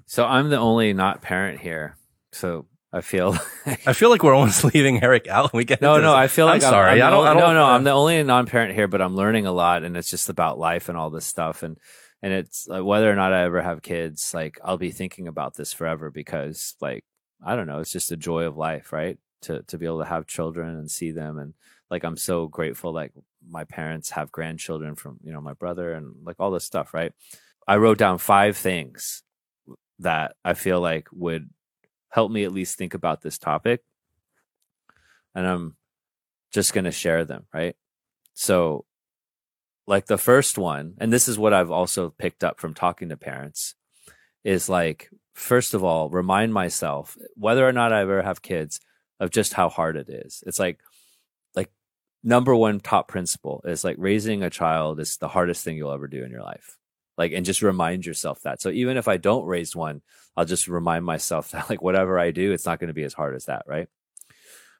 So I'm the only not parent here. So I feel *laughs* like, I feel like we're almost *laughs* leaving Eric out. We get no, no. I feel like I'm sorry. I'm I don't. I don't. No, no. I'm the only non-parent here, but I'm learning a lot, and it's just about life and all this stuff, and and it's like whether or not I ever have kids, like I'll be thinking about this forever because like I don't know, it's just a joy of life, right? to to be able to have children and see them and like I'm so grateful like my parents have grandchildren from you know my brother and like all this stuff right I wrote down five things that I feel like would help me at least think about this topic and I'm just going to share them right so like the first one and this is what I've also picked up from talking to parents is like first of all remind myself whether or not I ever have kids of just how hard it is it's like like number one top principle is like raising a child is the hardest thing you'll ever do in your life. Like, and just remind yourself that. So even if I don't raise one, I'll just remind myself *laughs* that like whatever I do, it's not going to be as hard as that. Right.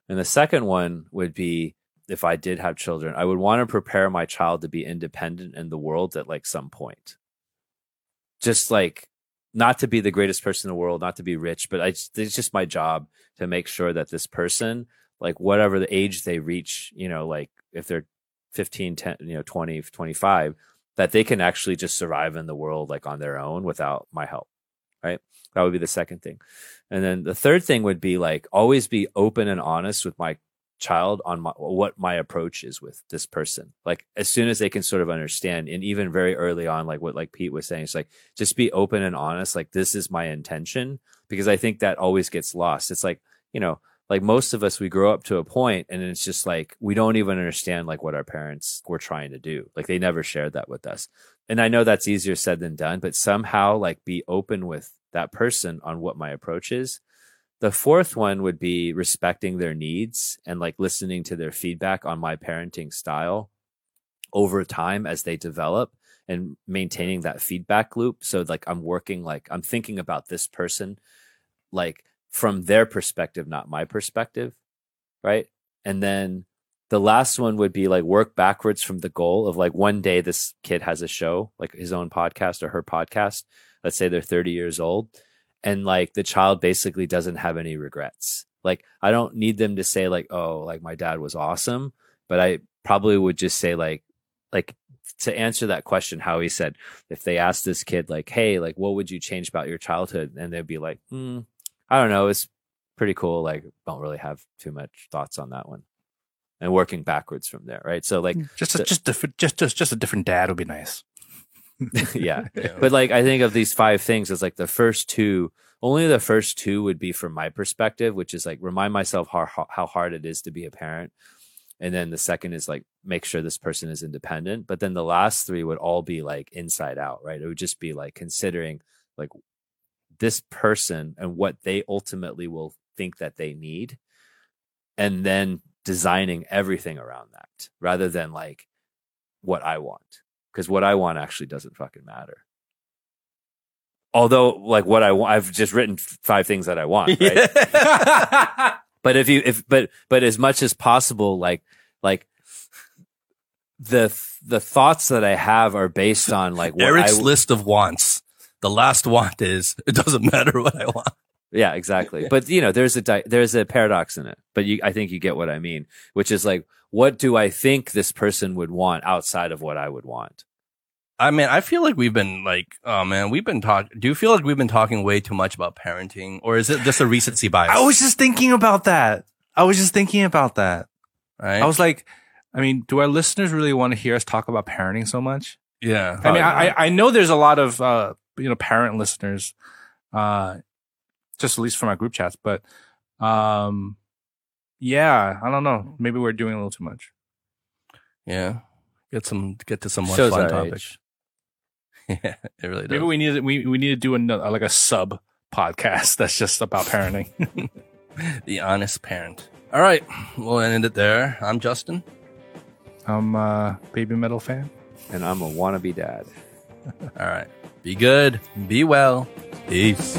And the second one would be if I did have children, I would want to prepare my child to be independent in the world at like some point. Just like not to be the greatest person in the world, not to be rich, but I, it's just my job to make sure that this person like whatever the age they reach, you know, like if they're 15, 10, you know, 20, 25, that they can actually just survive in the world like on their own without my help. Right. That would be the second thing. And then the third thing would be like always be open and honest with my child on my, what my approach is with this person. Like as soon as they can sort of understand and even very early on, like what like Pete was saying, it's like just be open and honest. Like this is my intention because I think that always gets lost. It's like, you know, like most of us we grow up to a point and it's just like we don't even understand like what our parents were trying to do like they never shared that with us and i know that's easier said than done but somehow like be open with that person on what my approach is the fourth one would be respecting their needs and like listening to their feedback on my parenting style over time as they develop and maintaining that feedback loop so like i'm working like i'm thinking about this person like from their perspective, not my perspective. Right. And then the last one would be like work backwards from the goal of like one day this kid has a show, like his own podcast or her podcast. Let's say they're 30 years old. And like the child basically doesn't have any regrets. Like I don't need them to say like, oh, like my dad was awesome. But I probably would just say like, like to answer that question, how he said, if they asked this kid like, hey, like what would you change about your childhood? And they'd be like, hmm, I don't know. It's pretty cool. Like, don't really have too much thoughts on that one. And working backwards from there, right? So, like, just a, the, just different, just just just a different dad would be nice. *laughs* yeah. *laughs* yeah, but like, I think of these five things as like the first two. Only the first two would be from my perspective, which is like remind myself how how hard it is to be a parent, and then the second is like make sure this person is independent. But then the last three would all be like inside out, right? It would just be like considering like this person and what they ultimately will think that they need and then designing everything around that rather than like what I want because what I want actually doesn't fucking matter. Although like what I want I've just written five things that I want, *laughs* right? But if you if but but as much as possible like like the the thoughts that I have are based on like Eric's I, list of wants the last want is it doesn't matter what I want. Yeah, exactly. But you know, there's a di- there's a paradox in it. But you, I think you get what I mean, which is like, what do I think this person would want outside of what I would want? I mean, I feel like we've been like, oh man, we've been talking. Do you feel like we've been talking way too much about parenting, or is it just a recency bias? I was just thinking about that. I was just thinking about that. Right. I was like, I mean, do our listeners really want to hear us talk about parenting so much? Yeah. I mean, I, I know there's a lot of uh, you know parent listeners, uh, just at least from our group chats. But um, yeah, I don't know. Maybe we're doing a little too much. Yeah, get some get to some more Shows fun topics. *laughs* yeah, it really does. Maybe we need we we need to do another like a sub podcast *laughs* that's just about parenting. *laughs* the honest parent. All right, we'll end it there. I'm Justin. I'm a baby metal fan. And I'm a wannabe dad. All right. Be good. Be well. Peace.